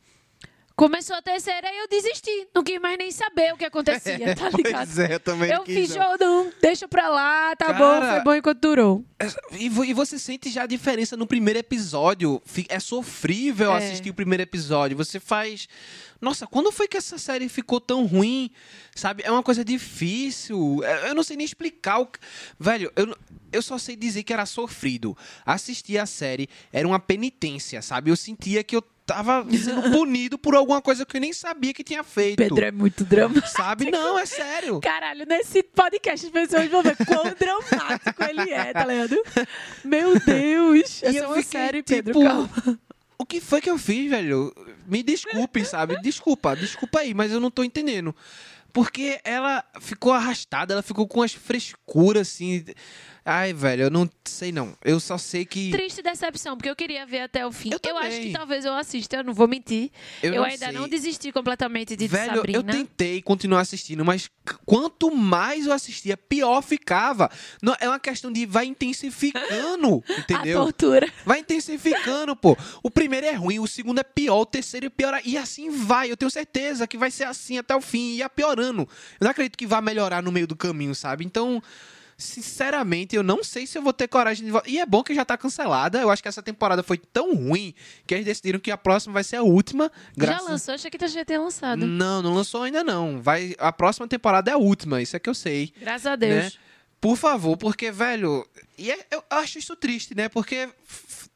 Speaker 3: Começou a terceira e eu desisti. Não quis mais nem saber o que acontecia, tá ligado?
Speaker 1: Pois é, também
Speaker 3: Eu fiz,
Speaker 1: não.
Speaker 3: não, deixa pra lá, tá bom,
Speaker 1: Cara,
Speaker 3: foi bom enquanto durou.
Speaker 1: E, e você sente já a diferença no primeiro episódio. É sofrível
Speaker 3: É.
Speaker 1: assistir o primeiro episódio. Você faz. Nossa, quando foi que essa série ficou tão ruim? Sabe? É uma coisa difícil. É- Eu não sei nem explicar. O... que- Velho, eu, eu só sei dizer que era sofrido. Assistir a série era uma penitência, sabe? Eu sentia que eu tava sendo punido por alguma coisa que eu nem sabia que tinha feito.
Speaker 3: Pedro é muito dramático.
Speaker 1: Sabe? Não, é sério.
Speaker 3: Caralho, nesse podcast as pessoas vão ver quão dramático ele é, tá ligado? Meu Deus! Essa é uma série, Pedro,
Speaker 1: tipo,
Speaker 3: calma.
Speaker 1: O que foi que eu fiz, velho? Me desculpe, sabe? Desculpa, desculpa aí, mas eu não tô entendendo. Porque ela ficou arrastada, ela ficou com as frescuras, assim. Ai, velho, eu não sei não. Eu só sei que.
Speaker 3: Triste decepção, porque eu queria ver até o fim.
Speaker 1: Eu
Speaker 3: Eu, acho que talvez eu assista, eu não vou mentir.
Speaker 1: Eu
Speaker 3: Eu,
Speaker 1: não
Speaker 3: ainda
Speaker 1: sei.
Speaker 3: não desisti completamente de
Speaker 1: Velho,
Speaker 3: Sabrina.
Speaker 1: eu tentei continuar assistindo, mas quanto mais eu assistia, pior ficava. Não, é uma questão de vai intensificando, entendeu?
Speaker 3: A tortura.
Speaker 1: Vai intensificando, pô. O primeiro é ruim, o segundo é pior, o terceiro é pior. E assim vai. Eu tenho certeza que vai ser assim até o fim. E ia piorando. Eu não acredito que vá melhorar no meio do caminho, sabe? Então, sinceramente, eu não sei se eu vou ter coragem de. vo- E é bom que já tá cancelada. Eu acho que essa temporada foi tão ruim que eles decidiram que a próxima vai ser a última. Graças...
Speaker 3: Já lançou? Achei que já tinha lançado.
Speaker 1: Não, não lançou ainda não. Vai, a próxima temporada é a última, isso é que eu sei.
Speaker 3: Graças a Deus.
Speaker 1: Né? Por favor, porque, velho. E é- eu acho isso triste, né? Porque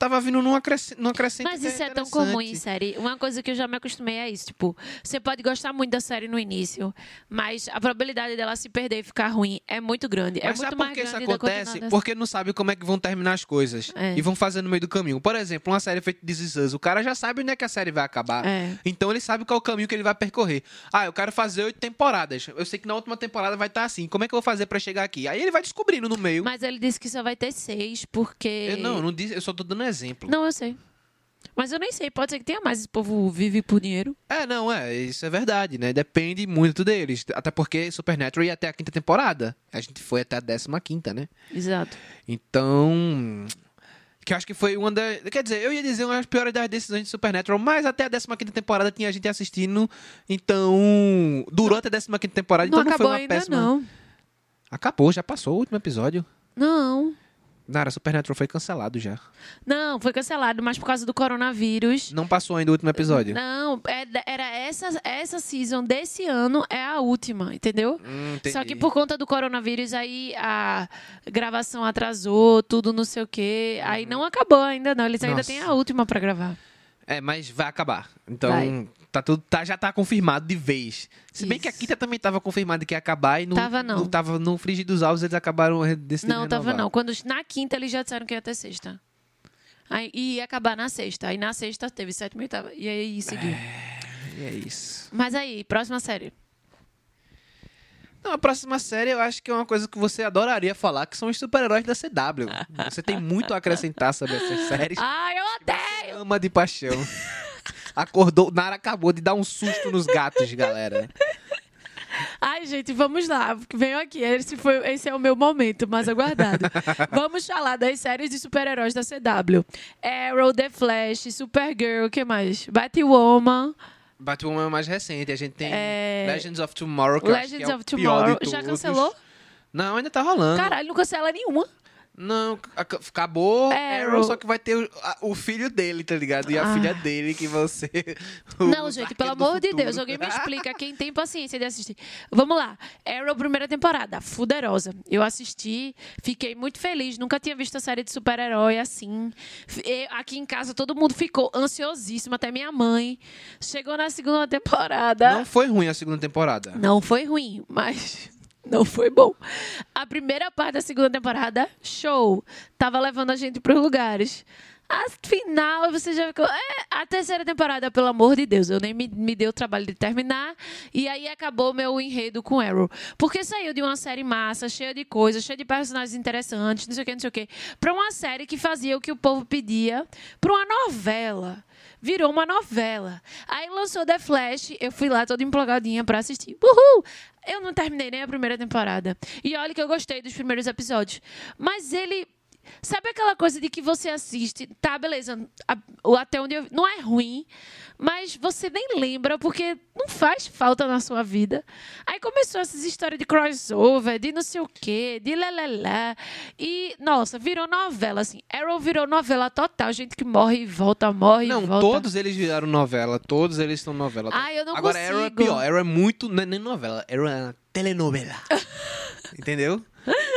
Speaker 1: tava vindo numa crescente. Numa crescente
Speaker 3: Mas isso é tão comum em série. Uma coisa que eu já me acostumei é isso. Tipo, você pode gostar muito da série no início, mas a probabilidade dela se perder e ficar ruim é muito grande. é
Speaker 1: Mas
Speaker 3: muito
Speaker 1: sabe por que isso acontece? Porque não sabe como é que vão terminar as coisas.
Speaker 3: É.
Speaker 1: E vão fazer no meio do caminho. Por exemplo, uma série feita de Us, o cara já sabe onde é que a série vai acabar.
Speaker 3: É.
Speaker 1: Então ele sabe qual é o caminho que ele vai percorrer. Ah, eu quero fazer oito temporadas. Eu sei que na última temporada vai estar assim. Como é que eu vou fazer pra chegar aqui? Aí ele vai descobrindo no meio.
Speaker 3: Mas ele disse que só vai ter seis, porque.
Speaker 1: Eu, não, eu não disse, eu só tô dando exemplo.
Speaker 3: Não, eu sei. Mas eu nem sei, pode ser que tenha mais. Esse povo vive por dinheiro.
Speaker 1: É, não, é, isso é verdade, né? Depende muito deles. Até porque Supernatural ia até a quinta temporada. A gente foi até a décima quinta, né?
Speaker 3: Exato.
Speaker 1: Então. Que eu acho que foi uma das. Quer dizer, eu ia dizer uma das piores das decisões de Supernatural, mas até a 15 temporada tinha gente assistindo. Então. Durou até a 15 temporada,
Speaker 3: não
Speaker 1: então não foi uma
Speaker 3: ainda,
Speaker 1: péssima.
Speaker 3: não.
Speaker 1: Acabou, já passou o último episódio.
Speaker 3: Não.
Speaker 1: Nara, Supernatural foi cancelado já.
Speaker 3: Não, foi cancelado, mas por causa do coronavírus.
Speaker 1: Não passou ainda o último episódio.
Speaker 3: Não, é era essa, essa season desse ano é a última, entendeu?
Speaker 1: Hum.
Speaker 3: Só que por conta do coronavírus, aí a gravação atrasou, tudo não sei o quê. Aí não acabou ainda, não. Eles ainda
Speaker 1: Nossa.
Speaker 3: têm a última pra gravar.
Speaker 1: É, mas vai acabar. Então,
Speaker 3: Vai.
Speaker 1: Tá tudo, tá, já tá confirmado de vez. Se bem que a quinta também tava confirmado que ia acabar e não,
Speaker 3: Tava, não.
Speaker 1: tava no frigir dos ovos, eles acabaram decidindo
Speaker 3: não, tava
Speaker 1: renovar.
Speaker 3: não. Quando, na quinta eles já disseram que ia ter sexta. Aí e ia acabar na sexta. Aí na sexta teve sétima e oitava. E aí seguiu.
Speaker 1: E é isso.
Speaker 3: Mas aí, próxima série.
Speaker 1: Não, a próxima série eu acho que é uma coisa que você adoraria falar, que são os super-heróis da CW. Você tem muito a acrescentar sobre essas séries.
Speaker 3: Ai, eu odeio!
Speaker 1: Ama de paixão. Acordou, Nara acabou de dar um susto nos gatos, galera.
Speaker 3: Ai, gente, vamos lá. Venham aqui. Esse, foi, esse é o meu momento mais aguardado. vamos falar das séries de super-heróis da CW. Arrow, The Flash, Supergirl, o que mais? Batwoman,
Speaker 1: Batwoman é mais recente, a gente tem
Speaker 3: É.
Speaker 1: Legends of Tomorrow, que
Speaker 3: Legends
Speaker 1: é
Speaker 3: of Tomorrow.
Speaker 1: de
Speaker 3: Já cancelou?
Speaker 1: Não, ainda tá rolando.
Speaker 3: Caralho, não cancela nenhuma.
Speaker 1: Não, ac- acabou
Speaker 3: Arrow.
Speaker 1: Arrow, só que vai ter o, a- o filho dele, tá ligado? E a
Speaker 3: Ah.
Speaker 1: filha dele que os
Speaker 3: Não, gente, pelo amor de
Speaker 1: futuro.
Speaker 3: Deus, alguém me explica quem tem paciência de assistir. Vamos lá. Arrow, primeira temporada, fuderosa. Eu assisti, fiquei muito feliz. Nunca tinha visto a série de super-herói assim. F- e Aqui em casa todo mundo ficou ansiosíssimo, até minha mãe. Chegou na segunda temporada.
Speaker 1: Não foi ruim a segunda temporada.
Speaker 3: Não foi ruim, mas não foi bom. A primeira parte da segunda temporada, show. Tava levando a gente pros lugares. Afinal, você já ficou. É, a terceira temporada, pelo amor de Deus, eu nem me, me dei o trabalho de terminar. E aí acabou meu enredo com Arrow. Porque saiu de uma série massa, cheia de coisas, cheia de personagens interessantes, não sei o que, não sei o que, pra uma série que fazia o que o povo pedia, pra uma novela. Virou uma novela. Aí lançou The Flash, eu fui lá toda empolgadinha pra assistir. Uhul! Eu não terminei nem a primeira temporada. E olha que eu gostei dos primeiros episódios. Mas ele. Sabe aquela coisa de que você assiste, tá, beleza, até onde eu, não é ruim, mas você nem lembra porque não faz falta na sua vida. Aí começou essas histórias de crossover, de não sei o quê, de lelelé. E, nossa, virou novela, assim. Arrow virou novela total, gente que morre e volta, morre
Speaker 1: Não,
Speaker 3: e volta.
Speaker 1: todos eles viraram novela. Todos eles são novela.
Speaker 3: Ah, eu não
Speaker 1: Agora, Arrow é
Speaker 3: consigo.
Speaker 1: pior. Arrow é muito... Não é nem novela. Arrow é uma telenovela. Entendeu?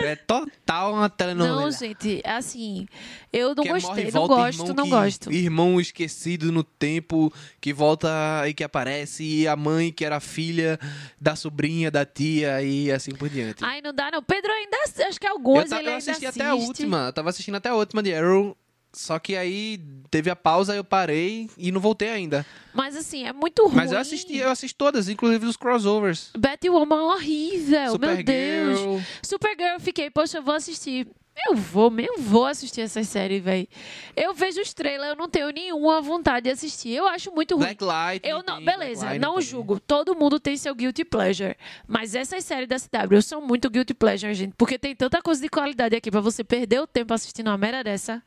Speaker 1: É total uma telenovela.
Speaker 3: Não, gente, assim, eu não
Speaker 1: Que é
Speaker 3: gostei, não gosto,
Speaker 1: irmão
Speaker 3: não
Speaker 1: que-
Speaker 3: gosto.
Speaker 1: Irmão esquecido no tempo, que volta e que aparece, e a mãe que era filha da sobrinha, da tia, e assim por diante.
Speaker 3: Ai, não dá não. Pedro ainda, acho que alguns
Speaker 1: eu, ta-
Speaker 3: ele
Speaker 1: eu assisti até a última, eu tava assistindo até a última de Arrow, só que aí teve a pausa, eu parei e não voltei ainda.
Speaker 3: Mas assim, é muito ruim.
Speaker 1: Mas eu assisti, eu assisti todas, inclusive os crossovers.
Speaker 3: Batwoman é horrível, meu Deus.
Speaker 1: Supergirl.
Speaker 3: Eu fiquei, poxa, eu vou assistir. Eu vou, eu vou assistir essa série, velho. Eu vejo os trailers, eu não tenho nenhuma vontade de assistir. Eu acho muito ruim.
Speaker 1: Black Light.
Speaker 3: Eu não,
Speaker 1: tem
Speaker 3: beleza,
Speaker 1: Black Lightning
Speaker 3: não
Speaker 1: também.
Speaker 3: julgo. Todo mundo tem seu guilty pleasure. Mas essas séries da CW são muito guilty pleasure, gente. Porque tem tanta coisa de qualidade aqui pra você perder o tempo assistindo uma merda dessa.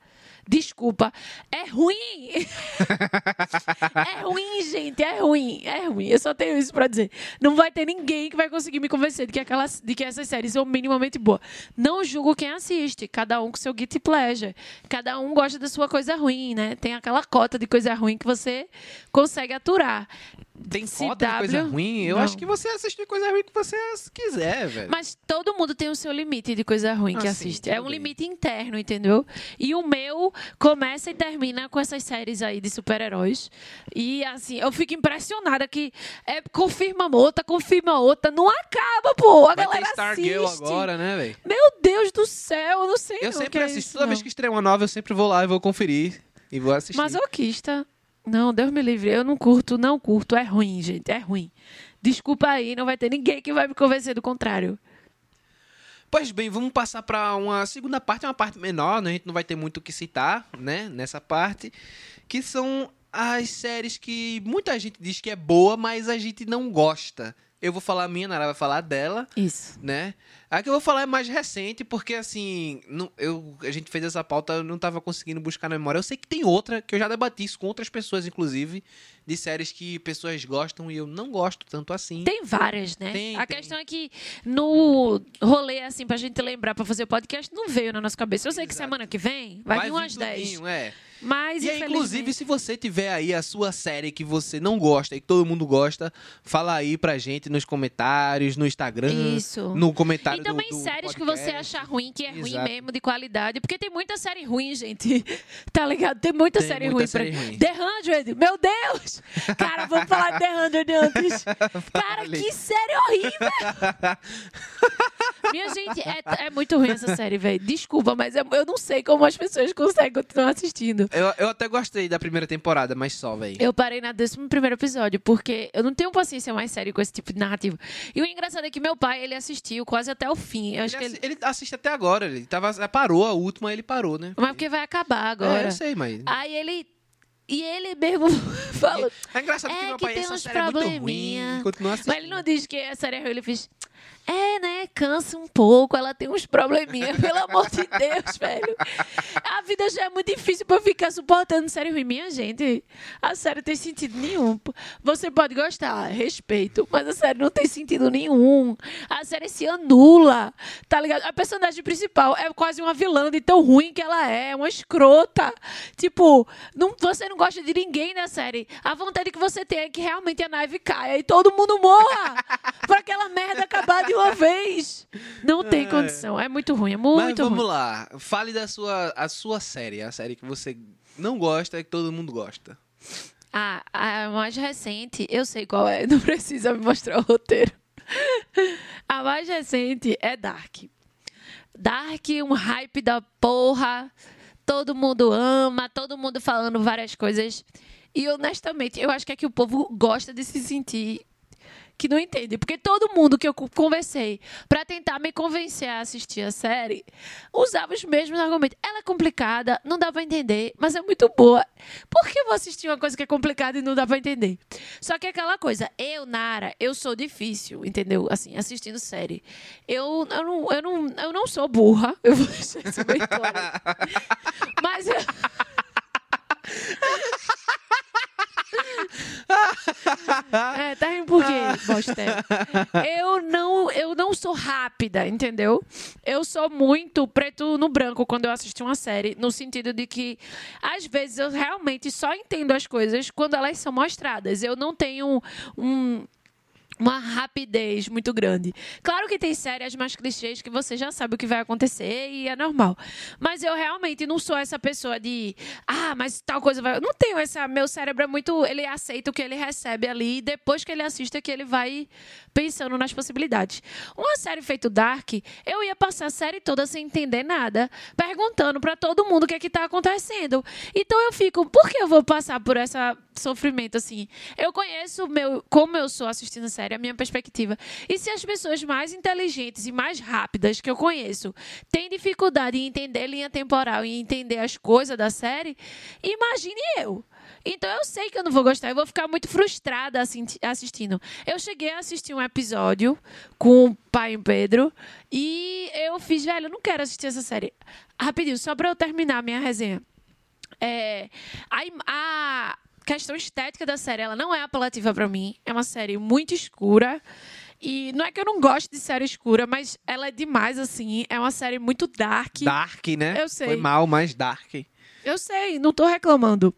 Speaker 3: Desculpa. É ruim. é ruim, gente. É ruim. É ruim. Eu só tenho isso pra dizer. Não vai ter ninguém que vai conseguir me convencer de que, aquelas, de que essas séries são minimamente boas. Não julgo quem assiste. Cada um com seu guilty pleasure. Cada um gosta da sua coisa ruim, né? Tem aquela cota de coisa ruim que você consegue aturar.
Speaker 1: Tem cota de coisa ruim? Eu
Speaker 3: Não.
Speaker 1: acho que você assiste coisa ruim que você quiser, velho.
Speaker 3: Mas todo mundo tem o seu limite de coisa ruim que
Speaker 1: Ah, sim,
Speaker 3: assiste.
Speaker 1: tudo
Speaker 3: É um
Speaker 1: bem.
Speaker 3: limite interno, entendeu? E o meu começa e termina com essas séries aí de super-heróis. E assim, eu fico impressionada que é, confirma outra, confirma outra, não acaba, pô. A
Speaker 1: Vai ter
Speaker 3: galera
Speaker 1: Stargirl
Speaker 3: assiste.
Speaker 1: agora, né, velho?
Speaker 3: Meu Deus do céu, eu não sei
Speaker 1: Eu sempre
Speaker 3: é
Speaker 1: assisto.
Speaker 3: isso,
Speaker 1: Toda vez
Speaker 3: não.
Speaker 1: que estreia uma nova, eu sempre vou lá e vou conferir. E vou assistir.
Speaker 3: Masoquista. Não, Deus me livre. Eu não curto, não curto. É ruim, gente. É ruim. Desculpa aí, não vai ter ninguém que vai me convencer do contrário.
Speaker 1: Pois bem, vamos passar para uma segunda parte, uma parte menor, né? A gente não vai ter muito o que citar, né? Nessa parte, que são as séries que muita gente diz que é boa, mas a gente não gosta. Eu vou falar a minha, Nara vai falar dela,
Speaker 3: Isso.
Speaker 1: né? A que eu vou falar é mais recente, porque assim, não, eu, a gente fez essa pauta, eu não tava conseguindo buscar na memória. Eu sei que tem outra, que eu já debati isso com outras pessoas, inclusive, de séries que pessoas gostam e eu não gosto tanto assim.
Speaker 3: Tem várias, né?
Speaker 1: Tem,
Speaker 3: a
Speaker 1: tem.
Speaker 3: questão é que no rolê, assim, pra gente lembrar pra fazer o podcast, não veio na nossa cabeça. Eu sei que
Speaker 1: Exato.
Speaker 3: semana que vem vai, vir umas 10.
Speaker 1: tudinho, É.
Speaker 3: Mas,
Speaker 1: E aí, inclusive, se você tiver aí a sua série que você não gosta e que todo mundo gosta, fala aí pra gente nos comentários, no Instagram,
Speaker 3: Isso.
Speaker 1: no comentário
Speaker 3: E também
Speaker 1: do, do
Speaker 3: séries que
Speaker 1: podcast.
Speaker 3: você achar ruim, que é ruim
Speaker 1: Exato.
Speaker 3: mesmo, de qualidade. Porque tem muita série ruim, gente. Tá ligado? Tem muita
Speaker 1: Tem
Speaker 3: série
Speaker 1: muita
Speaker 3: ruim.
Speaker 1: série
Speaker 3: pra...
Speaker 1: ruim.
Speaker 3: The 100, meu Deus! Cara, vamos falar de The 100 antes. Cara, que série horrível! Minha gente, é, é muito ruim essa série, velho. Desculpa, mas eu não sei como as pessoas conseguem continuar assistindo.
Speaker 1: Eu, eu até gostei da primeira temporada, mas só, velho.
Speaker 3: Eu parei na 11 primeiro episódio, porque eu não tenho paciência mais séria com esse tipo de narrativa. E o engraçado é que meu pai, ele assistiu quase até o fim. Eu acho
Speaker 1: Ele,
Speaker 3: que ele...
Speaker 1: ele assiste até agora, ele tava, parou a última, ele parou, né?
Speaker 3: Mas porque vai acabar
Speaker 1: É,
Speaker 3: agora.
Speaker 1: eu sei, mas...
Speaker 3: Aí ele. E ele mesmo falou.
Speaker 1: É engraçado que
Speaker 3: É
Speaker 1: meu
Speaker 3: que
Speaker 1: pai,
Speaker 3: tem
Speaker 1: essa
Speaker 3: uns
Speaker 1: série é muito ruim, continua assistindo.
Speaker 3: Mas ele não diz que a série é ruim, ele fez. É, né? Cansa um pouco, ela tem uns probleminha, pelo amor de Deus, velho. A vida já é muito difícil pra eu ficar suportando série ruim. Minha gente, a série tem sentido nenhum. Você pode gostar, respeito, mas a série não tem sentido nenhum. A série se anula, tá ligado? A personagem principal é quase uma vilã de tão ruim que ela é, uma escrota. Tipo, não, você não gosta de ninguém na série. A vontade que você tem é que realmente a nave caia e todo mundo morra pra aquela merda acabar de uma vez. Não tem condição. É muito ruim, é
Speaker 1: Mas
Speaker 3: muito
Speaker 1: vamos
Speaker 3: ruim.
Speaker 1: lá, fale da sua, a sua série, a série que você não gosta e que todo mundo gosta.
Speaker 3: Ah, a mais recente, eu sei qual é, não precisa me mostrar o roteiro. A mais recente é Dark. Dark, um hype da porra. Todo mundo ama, todo mundo falando várias coisas. E honestamente, eu acho que é que o povo gosta de se sentir que não entende. Porque todo mundo que eu co- conversei pra tentar me convencer a assistir a série usava os mesmos argumentos. Ela é complicada, não dá pra entender, mas é muito boa. Por que eu vou assistir uma coisa que é complicada e não dá pra entender? Só que é aquela coisa, eu, Nara, eu sou difícil, entendeu? Assim, assistindo série. Eu, eu, não, eu, não, eu não sou burra, eu vou deixar isso bem claro. Mas eu... É, tá rindo por quê, Bostel? Eu não, eu não sou rápida, entendeu? Eu sou muito preto no branco quando eu assisto uma série, no sentido de que, às vezes, eu realmente só entendo as coisas quando elas são mostradas. Eu não tenho um uma rapidez muito grande. Claro que tem séries mais clichês que você já sabe o que vai acontecer e é normal. Mas eu realmente não sou essa pessoa de, ah, mas tal coisa vai. Não tenho essa. Meu cérebro é muito. Ele aceita o que ele recebe ali e depois que ele assiste é que ele vai pensando nas possibilidades. Uma série feito Dark, eu ia passar a série toda sem entender nada, perguntando pra todo mundo o que é que tá acontecendo. Então eu fico, por que eu vou passar por essa sofrimento assim? Eu conheço meu, como eu sou assistindo a série, a minha perspectiva. E se as pessoas mais inteligentes e mais rápidas que eu conheço têm dificuldade em entender linha temporal e entender as coisas da série, imagine eu. Então eu sei que eu não vou gostar, eu vou ficar muito frustrada assistindo. Eu cheguei a assistir um episódio com o pai e Pedro e eu fiz, velho, eu não quero assistir essa série. Rapidinho, só pra eu terminar a minha resenha. É, a, a questão estética da série, ela não é apelativa pra mim. É uma série muito escura. E não é que eu não gosto de série escura, mas ela é demais, assim. É uma série muito dark.
Speaker 1: Dark, né?
Speaker 3: Eu sei.
Speaker 1: Foi mal, mas Dark.
Speaker 3: Eu sei, não tô reclamando.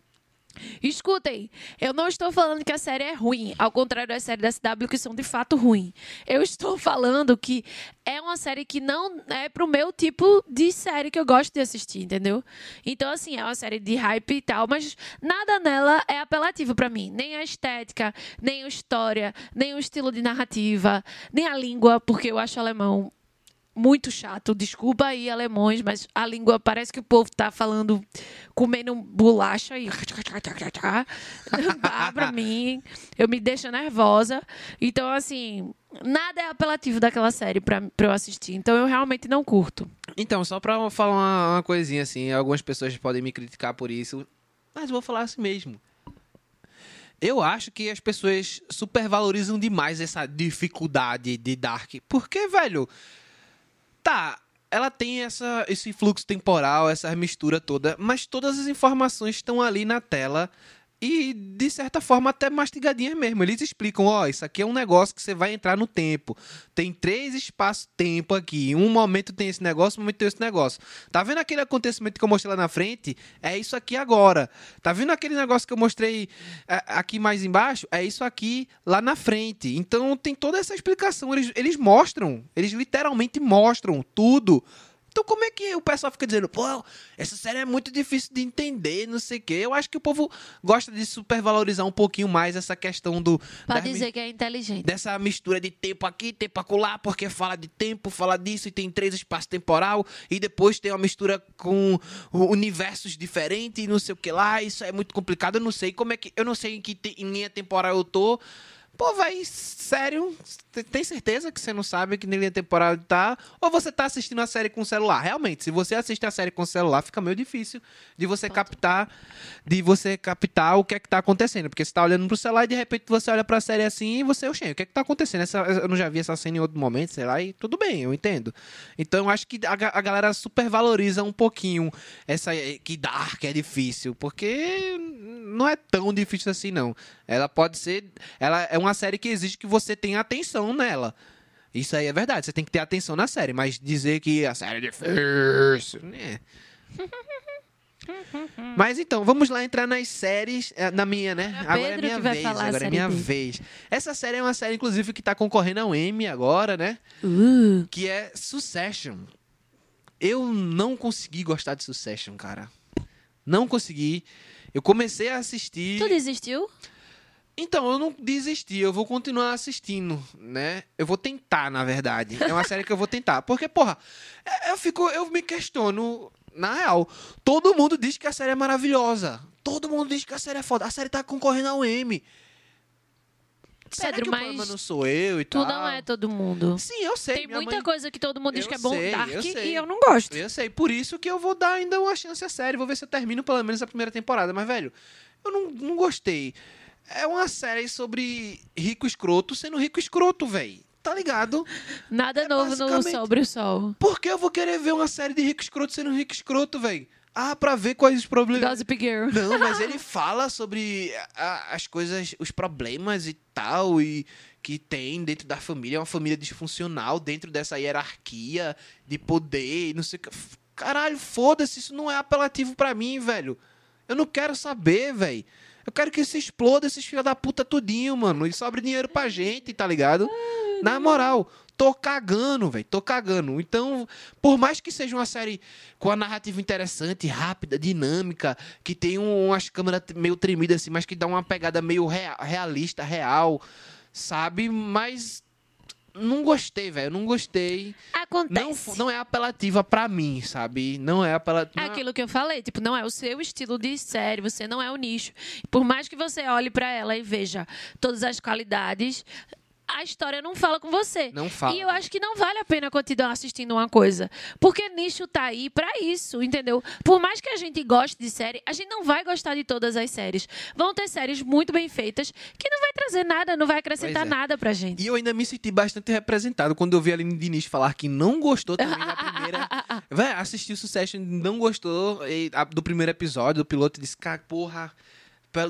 Speaker 3: Escutem, eu não estou falando que a série é ruim, ao contrário das séries da CW que são de fato ruins. Eu estou falando que é uma série que não é pro meu tipo de série que eu gosto de assistir, entendeu? Então, assim, é uma série de hype e tal, mas nada nela é apelativo pra mim. Nem a estética, nem a história, nem o estilo de narrativa, nem a língua, porque eu acho alemão muito chato. Desculpa aí, alemães, mas a língua parece que o povo tá falando, comendo bolacha e. Não dá pra mim. Eu me deixo nervosa. Então, assim, nada é apelativo daquela série pra, pra eu assistir. Então, eu realmente não curto.
Speaker 1: Então, só pra falar uma, uma coisinha assim, algumas pessoas podem me criticar por isso, mas vou falar assim mesmo. Eu acho que as pessoas supervalorizam demais essa dificuldade de Dark. Porque, velho, tá, ela tem essa, esse fluxo temporal, essa mistura toda, mas todas as informações estão ali na tela e, de certa forma, até mastigadinhas mesmo. Eles explicam, ó, isso aqui é um negócio que você vai entrar no tempo. Tem três espaços-tempo aqui. Um momento tem esse negócio, um momento tem esse negócio. Tá vendo aquele acontecimento que eu mostrei lá na frente? É isso aqui agora. Tá vendo aquele negócio que eu mostrei é, aqui mais embaixo? É isso aqui lá na frente. Então tem toda essa explicação. Eles, eles mostram, eles literalmente mostram tudo então como é que o pessoal fica dizendo, pô, essa série é muito difícil de entender, não sei o quê. Eu acho que o povo gosta de supervalorizar um pouquinho mais essa questão do...
Speaker 3: Pode
Speaker 1: das
Speaker 3: dizer
Speaker 1: mi-
Speaker 3: que é inteligente.
Speaker 1: Dessa mistura de tempo aqui, tempo acolá, porque fala de tempo, fala disso e tem três espaços temporal e depois tem uma mistura com universos diferentes e não sei o que lá. Isso é muito complicado, eu não sei como é que... Eu não sei em que te- em linha temporal eu tô... Pô, vai, sério? Tem certeza que você não sabe que linha temporal tá? Ou você tá assistindo a série com o celular? Realmente, se você assiste a série com o celular, fica meio difícil de você captar, de você captar o que é que tá acontecendo. Porque você tá olhando pro celular e de repente você olha pra série assim e você, oxê, o que é que tá acontecendo? Essa, eu não já vi essa cena em outro momento, sei lá, e tudo bem, eu entendo. Então eu acho que a, a galera supervaloriza um pouquinho essa que Dark é difícil, porque não é tão difícil assim, não. Ela pode ser. Ela é uma série que exige que você tenha atenção nela. Isso aí é verdade, você tem que ter atenção na série, mas dizer que a série é difícil. Né? Mas então, vamos lá entrar nas séries. eh, Na minha, né?
Speaker 3: É
Speaker 1: Agora é minha vez. Agora é minha
Speaker 3: dele.
Speaker 1: vez. Essa série é uma série, inclusive, que tá concorrendo ao Emmy agora, né?
Speaker 3: Uh,
Speaker 1: Que é Succession. Eu não consegui gostar de Succession, cara. Não consegui. Eu comecei a assistir.
Speaker 3: tu desistiu?
Speaker 1: Então, eu não desisti, eu vou continuar assistindo, né? Eu vou tentar, na verdade. É uma série que eu vou tentar. Porque, porra, é- eu fico, eu me questiono, na real. Todo mundo diz que a série é maravilhosa. Todo mundo diz que a série é foda. A série tá concorrendo ao M. Será
Speaker 3: Pedro,
Speaker 1: que o
Speaker 3: mas
Speaker 1: problema não sou eu e
Speaker 3: Tu
Speaker 1: tal?
Speaker 3: não é todo mundo.
Speaker 1: Sim, eu sei.
Speaker 3: Tem muita
Speaker 1: mãe-
Speaker 3: coisa que todo mundo diz
Speaker 1: Eu
Speaker 3: que é bom
Speaker 1: sei,
Speaker 3: Dark
Speaker 1: eu sei.
Speaker 3: e eu não gosto.
Speaker 1: Eu sei, por isso que eu vou dar ainda uma chance à série. Vou ver se eu termino pelo menos a primeira temporada. Mas, velho, eu não, não gostei. É uma série sobre rico escroto sendo rico escroto, velho. Tá ligado?
Speaker 3: Nada
Speaker 1: É
Speaker 3: novo no Sobre o Sol.
Speaker 1: Por que eu vou querer ver uma série de rico escroto sendo rico escroto, velho? Ah, pra ver quais os problemas.
Speaker 3: Gossip Girl.
Speaker 1: Não, mas ele fala sobre a- as coisas, os problemas e tal, e que tem dentro da família, é uma família disfuncional, dentro dessa hierarquia de poder e não sei o que. Caralho, foda-se, isso não é apelativo pra mim, velho. Eu não quero saber, velho. Eu quero que se exploda esses filhos da puta tudinho, mano. E sobre dinheiro pra gente, tá ligado? Na moral, tô cagando, velho. Tô cagando. Então, por mais que seja uma série com a narrativa interessante, rápida, dinâmica, que tem um- umas câmeras meio tremidas assim, mas que dá uma pegada meio rea- realista, real, sabe? Mas não gostei, velho. Não gostei. Não,
Speaker 3: Acontece.
Speaker 1: fo- não é apelativa pra mim, sabe? Não é apelativa.
Speaker 3: É aquilo que eu falei, tipo, não é o seu estilo de série, você não é o nicho. Por mais que você olhe pra ela e veja todas as qualidades, a história não fala com você.
Speaker 1: Não fala.
Speaker 3: E eu acho que não vale a pena continuar assistindo uma coisa. Porque nicho tá aí pra isso, entendeu? Por mais que a gente goste de série, a gente não vai gostar de todas as séries. Vão ter séries muito bem feitas que não vai trazer nada, não vai acrescentar
Speaker 1: é.
Speaker 3: nada pra gente.
Speaker 1: E eu ainda me senti bastante representado quando eu vi a Aline Diniz falar que não gostou também da primeira. Véi, assistiu Succession, não gostou do primeiro episódio, do piloto disse, cara, porra.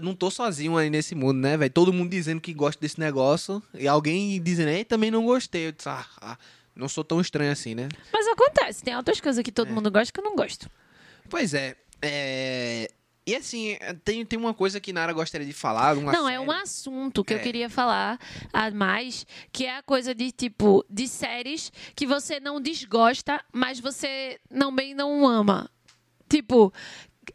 Speaker 1: Não tô sozinho aí nesse mundo, né, velho? Todo mundo dizendo que gosta desse negócio. E alguém dizendo, ei, também não gostei. Eu disse, ah, ah, não sou tão estranho assim, né?
Speaker 3: Mas acontece, tem outras coisas que todo
Speaker 1: É.
Speaker 3: mundo gosta que eu não gosto.
Speaker 1: Pois é, é, E assim, tem, tem uma coisa que Nara gostaria de falar.
Speaker 3: Não, é
Speaker 1: série.
Speaker 3: um assunto que
Speaker 1: É.
Speaker 3: eu queria falar a mais, que é a coisa de tipo de séries que você não desgosta, mas você também não ama. Tipo,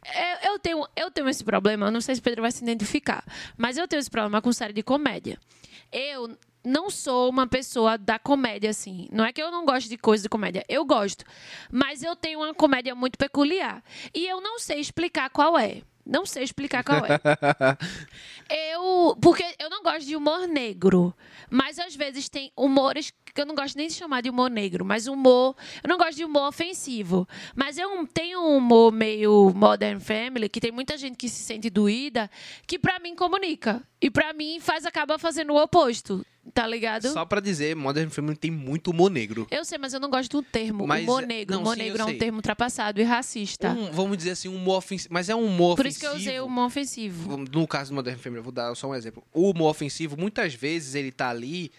Speaker 3: eu, eu tenho eu tenho esse problema, não sei se o Pedro vai se identificar, mas eu tenho esse problema com série de comédia. Eu não sou uma pessoa da comédia, assim. Não é que eu não gosto de coisa de comédia. Eu gosto. Mas eu tenho uma comédia muito peculiar. E eu não sei explicar qual é. Não sei explicar qual é. Eu. Porque eu não gosto de humor negro. Mas às vezes tem humores que eu não gosto nem de chamar de humor negro, mas humor. Eu não gosto de humor ofensivo. Mas eu tenho um humor meio Modern Family, que tem muita gente que se sente doída, que pra mim comunica. E pra mim faz acaba fazendo o oposto. Tá ligado?
Speaker 1: Só pra dizer, Modern Family tem muito humor negro.
Speaker 3: Eu sei, mas eu não gosto do termo.
Speaker 1: Mas,
Speaker 3: humor negro.
Speaker 1: não,
Speaker 3: humor
Speaker 1: sim,
Speaker 3: negro é um
Speaker 1: sei.
Speaker 3: termo ultrapassado e racista.
Speaker 1: Um, vamos dizer assim, um humor ofensivo. Mas é um humor
Speaker 3: Por
Speaker 1: ofensivo.
Speaker 3: isso que eu usei o humor ofensivo.
Speaker 1: No caso do Modern Family, eu vou dar só um exemplo. O humor ofensivo, muitas vezes ele tá ali.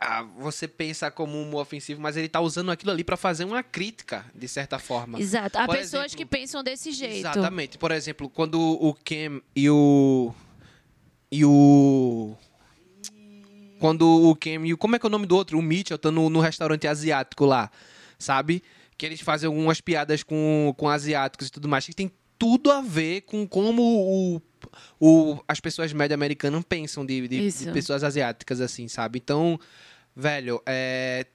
Speaker 1: Ah, você pensa como um humor ofensivo, mas ele tá usando aquilo ali pra fazer uma crítica, de certa forma.
Speaker 3: Exato. Há
Speaker 1: Por
Speaker 3: pessoas
Speaker 1: exemplo-
Speaker 3: que pensam desse jeito.
Speaker 1: Exatamente. Por exemplo, quando o Cam e o. E o. Quando o Cam e o. Como é que é o nome do outro? O Mitchell tá no, no restaurante asiático lá. Sabe? Que eles fazem algumas piadas com, com asiáticos e tudo mais. Que tem tudo a ver com como o, o, as pessoas média americanas pensam de, de, de pessoas asiáticas, assim, sabe? Então, velho, é.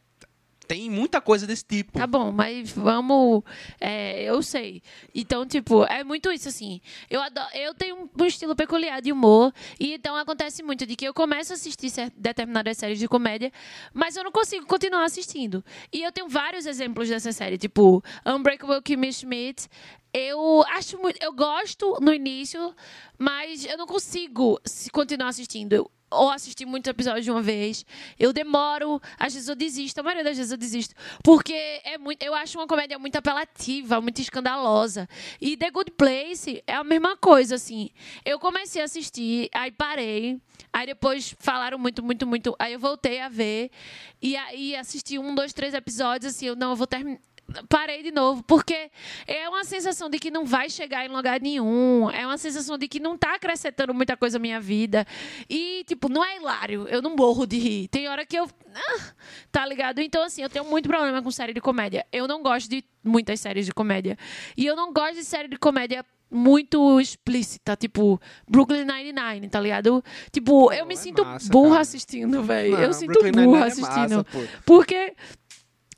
Speaker 1: Tem muita coisa desse tipo.
Speaker 3: Tá bom, mas vamos. é, eu sei. Então, tipo, é muito isso, assim. Eu, adoro, eu tenho um, estilo peculiar de humor. E então acontece muito de que eu começo a assistir determinadas séries de comédia, mas eu não consigo continuar assistindo. E eu tenho vários exemplos dessa série, tipo, Unbreakable Kimmy Schmidt. Eu acho muito. Eu gosto no início, mas eu não consigo continuar assistindo. Eu- ou assistir muitos episódios de uma vez. Eu demoro, às vezes eu desisto, a maioria das vezes eu desisto. Porque é muito, eu acho uma comédia muito apelativa, muito escandalosa. E The Good Place é a mesma coisa, assim. Eu comecei a assistir, aí parei. Aí depois falaram muito, muito, muito. Aí eu voltei a ver. E aí assisti um, dois, três episódios, assim, eu não, eu vou terminar parei de novo, porque é uma sensação de que não vai chegar em lugar nenhum, é uma sensação de que não tá acrescentando muita coisa à minha vida. E, tipo, não é hilário, eu não morro de rir. Tem hora que eu. ah, tá ligado? Então, assim, eu tenho muito problema com série de comédia. Eu não gosto de muitas séries de comédia. E eu não gosto de série de comédia muito explícita, tipo Brooklyn Nine-Nine, tá ligado? Tipo, eu me
Speaker 1: é
Speaker 3: sinto
Speaker 1: massa,
Speaker 3: burra
Speaker 1: cara.
Speaker 3: assistindo, velho. Eu sinto
Speaker 1: Brooklyn
Speaker 3: burra
Speaker 1: é
Speaker 3: assistindo.
Speaker 1: massa, pô.
Speaker 3: porque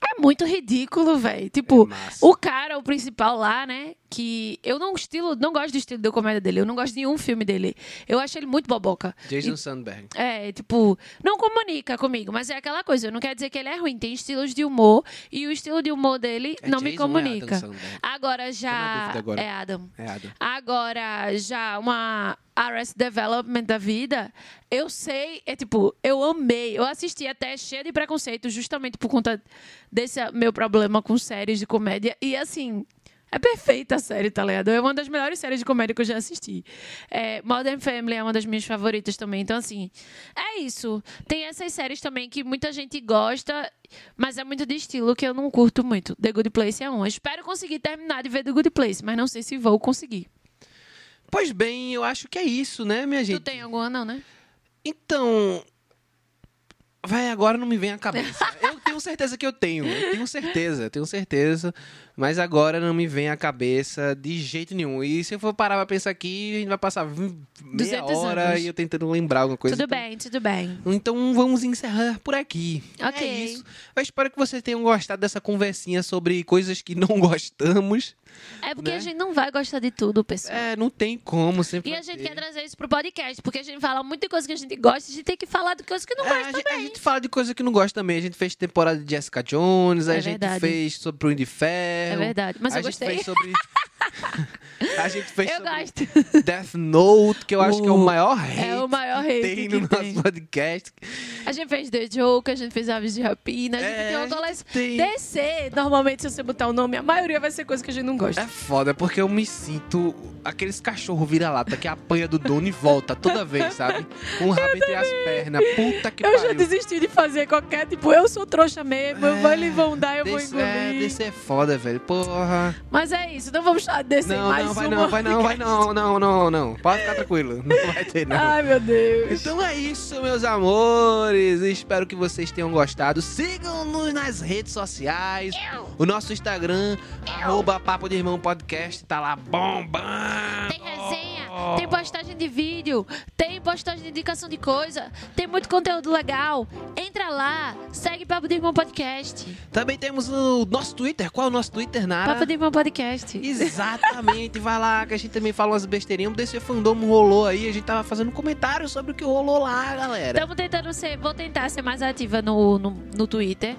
Speaker 3: é muito ridículo, velho. Tipo,
Speaker 1: É
Speaker 3: o cara, o principal lá, né? Que eu não estilo, não gosto do estilo de comédia dele. Eu não gosto de nenhum filme dele. Eu acho ele muito boboca.
Speaker 1: Jason Sandberg.
Speaker 3: É, tipo, não comunica comigo, mas é aquela coisa. Não quer dizer que ele é ruim. Tem estilos de humor e o estilo de humor dele
Speaker 1: É
Speaker 3: não me
Speaker 1: Jason é
Speaker 3: comunica.
Speaker 1: Adam Sandberg?
Speaker 3: agora já.
Speaker 1: agora.
Speaker 3: É Adam.
Speaker 1: É Adam.
Speaker 3: Agora, já uma Arrest Development da vida, eu sei, é tipo, eu amei. Eu assisti até cheia de preconceito, justamente por conta desse meu problema com séries de comédia. E assim. É perfeita a série, tá ligado? É uma das melhores séries de comédia que eu já assisti. É, Modern Family é uma das minhas favoritas também. Então, assim, é isso. Tem essas séries também que muita gente gosta, mas é muito de estilo que eu não curto muito. The Good Place é uma. Espero conseguir terminar de ver The Good Place, mas não sei se vou conseguir.
Speaker 1: Pois bem, eu acho que é isso, né, minha gente?
Speaker 3: Tu tem alguma, não, né?
Speaker 1: Então. Vai, agora não me vem à cabeça. Eu tenho certeza que eu tenho. Eu tenho certeza, eu tenho certeza. Mas agora não me vem à cabeça de jeito nenhum. E se eu for parar pra pensar aqui, a gente vai passar meia
Speaker 3: 200
Speaker 1: hora
Speaker 3: anos.
Speaker 1: e eu tentando lembrar alguma coisa.
Speaker 3: Tudo
Speaker 1: Então-
Speaker 3: bem, tudo bem.
Speaker 1: Então vamos encerrar por aqui.
Speaker 3: Ok.
Speaker 1: É isso. Eu espero que vocês tenham gostado dessa conversinha sobre coisas que não gostamos.
Speaker 3: É porque
Speaker 1: Né?
Speaker 3: a gente não vai gostar de tudo, pessoal.
Speaker 1: É, não tem como sempre.
Speaker 3: E a gente
Speaker 1: ter.
Speaker 3: quer trazer isso pro podcast, porque a gente fala muita coisa que a gente gosta, a gente tem que falar de coisas que não
Speaker 1: É,
Speaker 3: gosta
Speaker 1: a, gente, a
Speaker 3: também.
Speaker 1: gente fala de coisa que não gosta também. A gente fez temporada de Jessica Jones, a
Speaker 3: É
Speaker 1: gente
Speaker 3: verdade.
Speaker 1: fez sobre Punho de Ferro.
Speaker 3: É verdade, mas
Speaker 1: a
Speaker 3: eu
Speaker 1: gente
Speaker 3: gostei.
Speaker 1: fez sobre. a gente fez
Speaker 3: Eu gosto.
Speaker 1: Death Note, que eu acho que é o maior hate
Speaker 3: É o maior
Speaker 1: que
Speaker 3: hate
Speaker 1: tem
Speaker 3: que,
Speaker 1: no
Speaker 3: tem.
Speaker 1: nosso podcast.
Speaker 3: A gente fez The Joke, a gente fez Aves de Rapina, a gente
Speaker 1: É,
Speaker 3: tem
Speaker 1: a
Speaker 3: uma
Speaker 1: gente
Speaker 3: coleção.
Speaker 1: tem.
Speaker 3: DC, normalmente, se você botar o nome, a maioria vai ser coisa que a gente não gosta.
Speaker 1: É foda, porque eu me sinto aqueles cachorro vira-lata que apanha do dono e volta toda vez, sabe? Com o rabo entre as pernas. Puta que
Speaker 3: eu já
Speaker 1: pariu.
Speaker 3: desisti de fazer qualquer, tipo, eu sou trouxa mesmo, eu vou, eles vão dar, eu vou
Speaker 1: Desse,
Speaker 3: engolir.
Speaker 1: é, desse é foda, velho. Porra.
Speaker 3: Mas é isso, não vamos falar desse
Speaker 1: Não,
Speaker 3: mais
Speaker 1: não, vai
Speaker 3: uma.
Speaker 1: não, vai não, vai não, não, não, não. Pode ficar tranquilo. Não vai ter, não.
Speaker 3: Ai, meu Deus.
Speaker 1: Então é isso, meus amores. Espero que vocês tenham gostado. Sigam-nos nas redes sociais. O nosso Instagram, arroba Papo de Irmão Podcast, tá lá bombando.
Speaker 3: Tem resenha, tem postagem de vídeo, postagem de indicação de coisa, tem muito conteúdo legal. Entra lá, segue Papo de Irmão Podcast.
Speaker 1: Também temos o nosso Twitter. Qual é o nosso Twitter, Nara?
Speaker 3: Papo de Irmão Podcast.
Speaker 1: Exatamente, vai lá que a gente também fala umas besteirinhas. O DC Fandom rolou aí, a gente tava fazendo comentário sobre o que rolou lá, galera.
Speaker 3: Estamos tentando ser, vou tentar ser mais ativa no, no, no Twitter,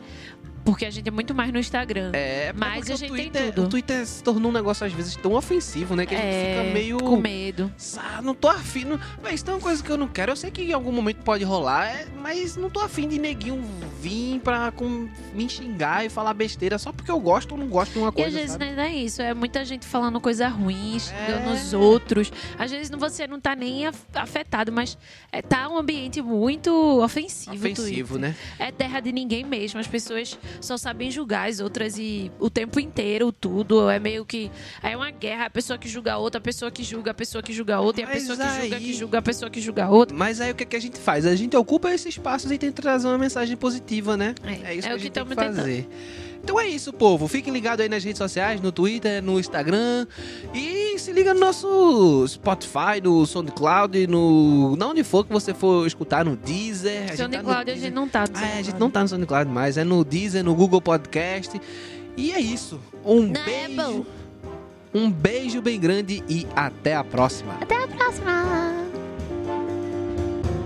Speaker 3: porque a gente é muito mais no Instagram.
Speaker 1: É,
Speaker 3: Mas
Speaker 1: porque
Speaker 3: a
Speaker 1: o
Speaker 3: gente tem
Speaker 1: Twitter,
Speaker 3: tudo.
Speaker 1: O Twitter se tornou um negócio às vezes tão ofensivo, né? Que a gente
Speaker 3: É,
Speaker 1: fica meio.
Speaker 3: com medo.
Speaker 1: Ah, não tô afim. Não... Mas isso é uma coisa que eu não quero. Eu sei que em algum momento pode rolar, é, mas não tô afim de neguinho vir pra com- me xingar e falar besteira só porque eu gosto ou não gosto de uma
Speaker 3: E
Speaker 1: coisa.
Speaker 3: às vezes
Speaker 1: sabe?
Speaker 3: não é isso, é muita gente falando coisa ruim, xingando
Speaker 1: É.
Speaker 3: os outros. Às vezes você não tá nem af- afetado, mas é, tá um ambiente muito ofensivo.
Speaker 1: Ofensivo, né?
Speaker 3: É terra de ninguém mesmo. As pessoas só sabem julgar as outras e o tempo inteiro, tudo. É meio que. É uma guerra. A pessoa que julga a outra, a pessoa que julga a pessoa que julga a outra, e a pessoa que julga
Speaker 1: aí-
Speaker 3: que julga a pessoa que julga a outra.
Speaker 1: Mas aí o que, que a gente faz? A gente ocupa esses espaços e tenta trazer uma mensagem positiva, né?
Speaker 3: É,
Speaker 1: isso
Speaker 3: é
Speaker 1: que
Speaker 3: o
Speaker 1: a
Speaker 3: que
Speaker 1: gente tem que
Speaker 3: tamo tentando.
Speaker 1: Então é isso, povo. Fiquem ligados aí nas redes sociais, no Twitter, no Instagram. E se liga no nosso Spotify, no SoundCloud, no. Na onde for que você for escutar, no Deezer. A tá
Speaker 3: SoundCloud a
Speaker 1: Deezer.
Speaker 3: gente não tá. no
Speaker 1: Ah, é, a gente
Speaker 3: SoundCloud.
Speaker 1: não tá no SoundCloud mais, é no Deezer, no Google Podcast. E é isso. Um beijo. Um beijo bem grande e até a próxima.
Speaker 3: Até a próxima!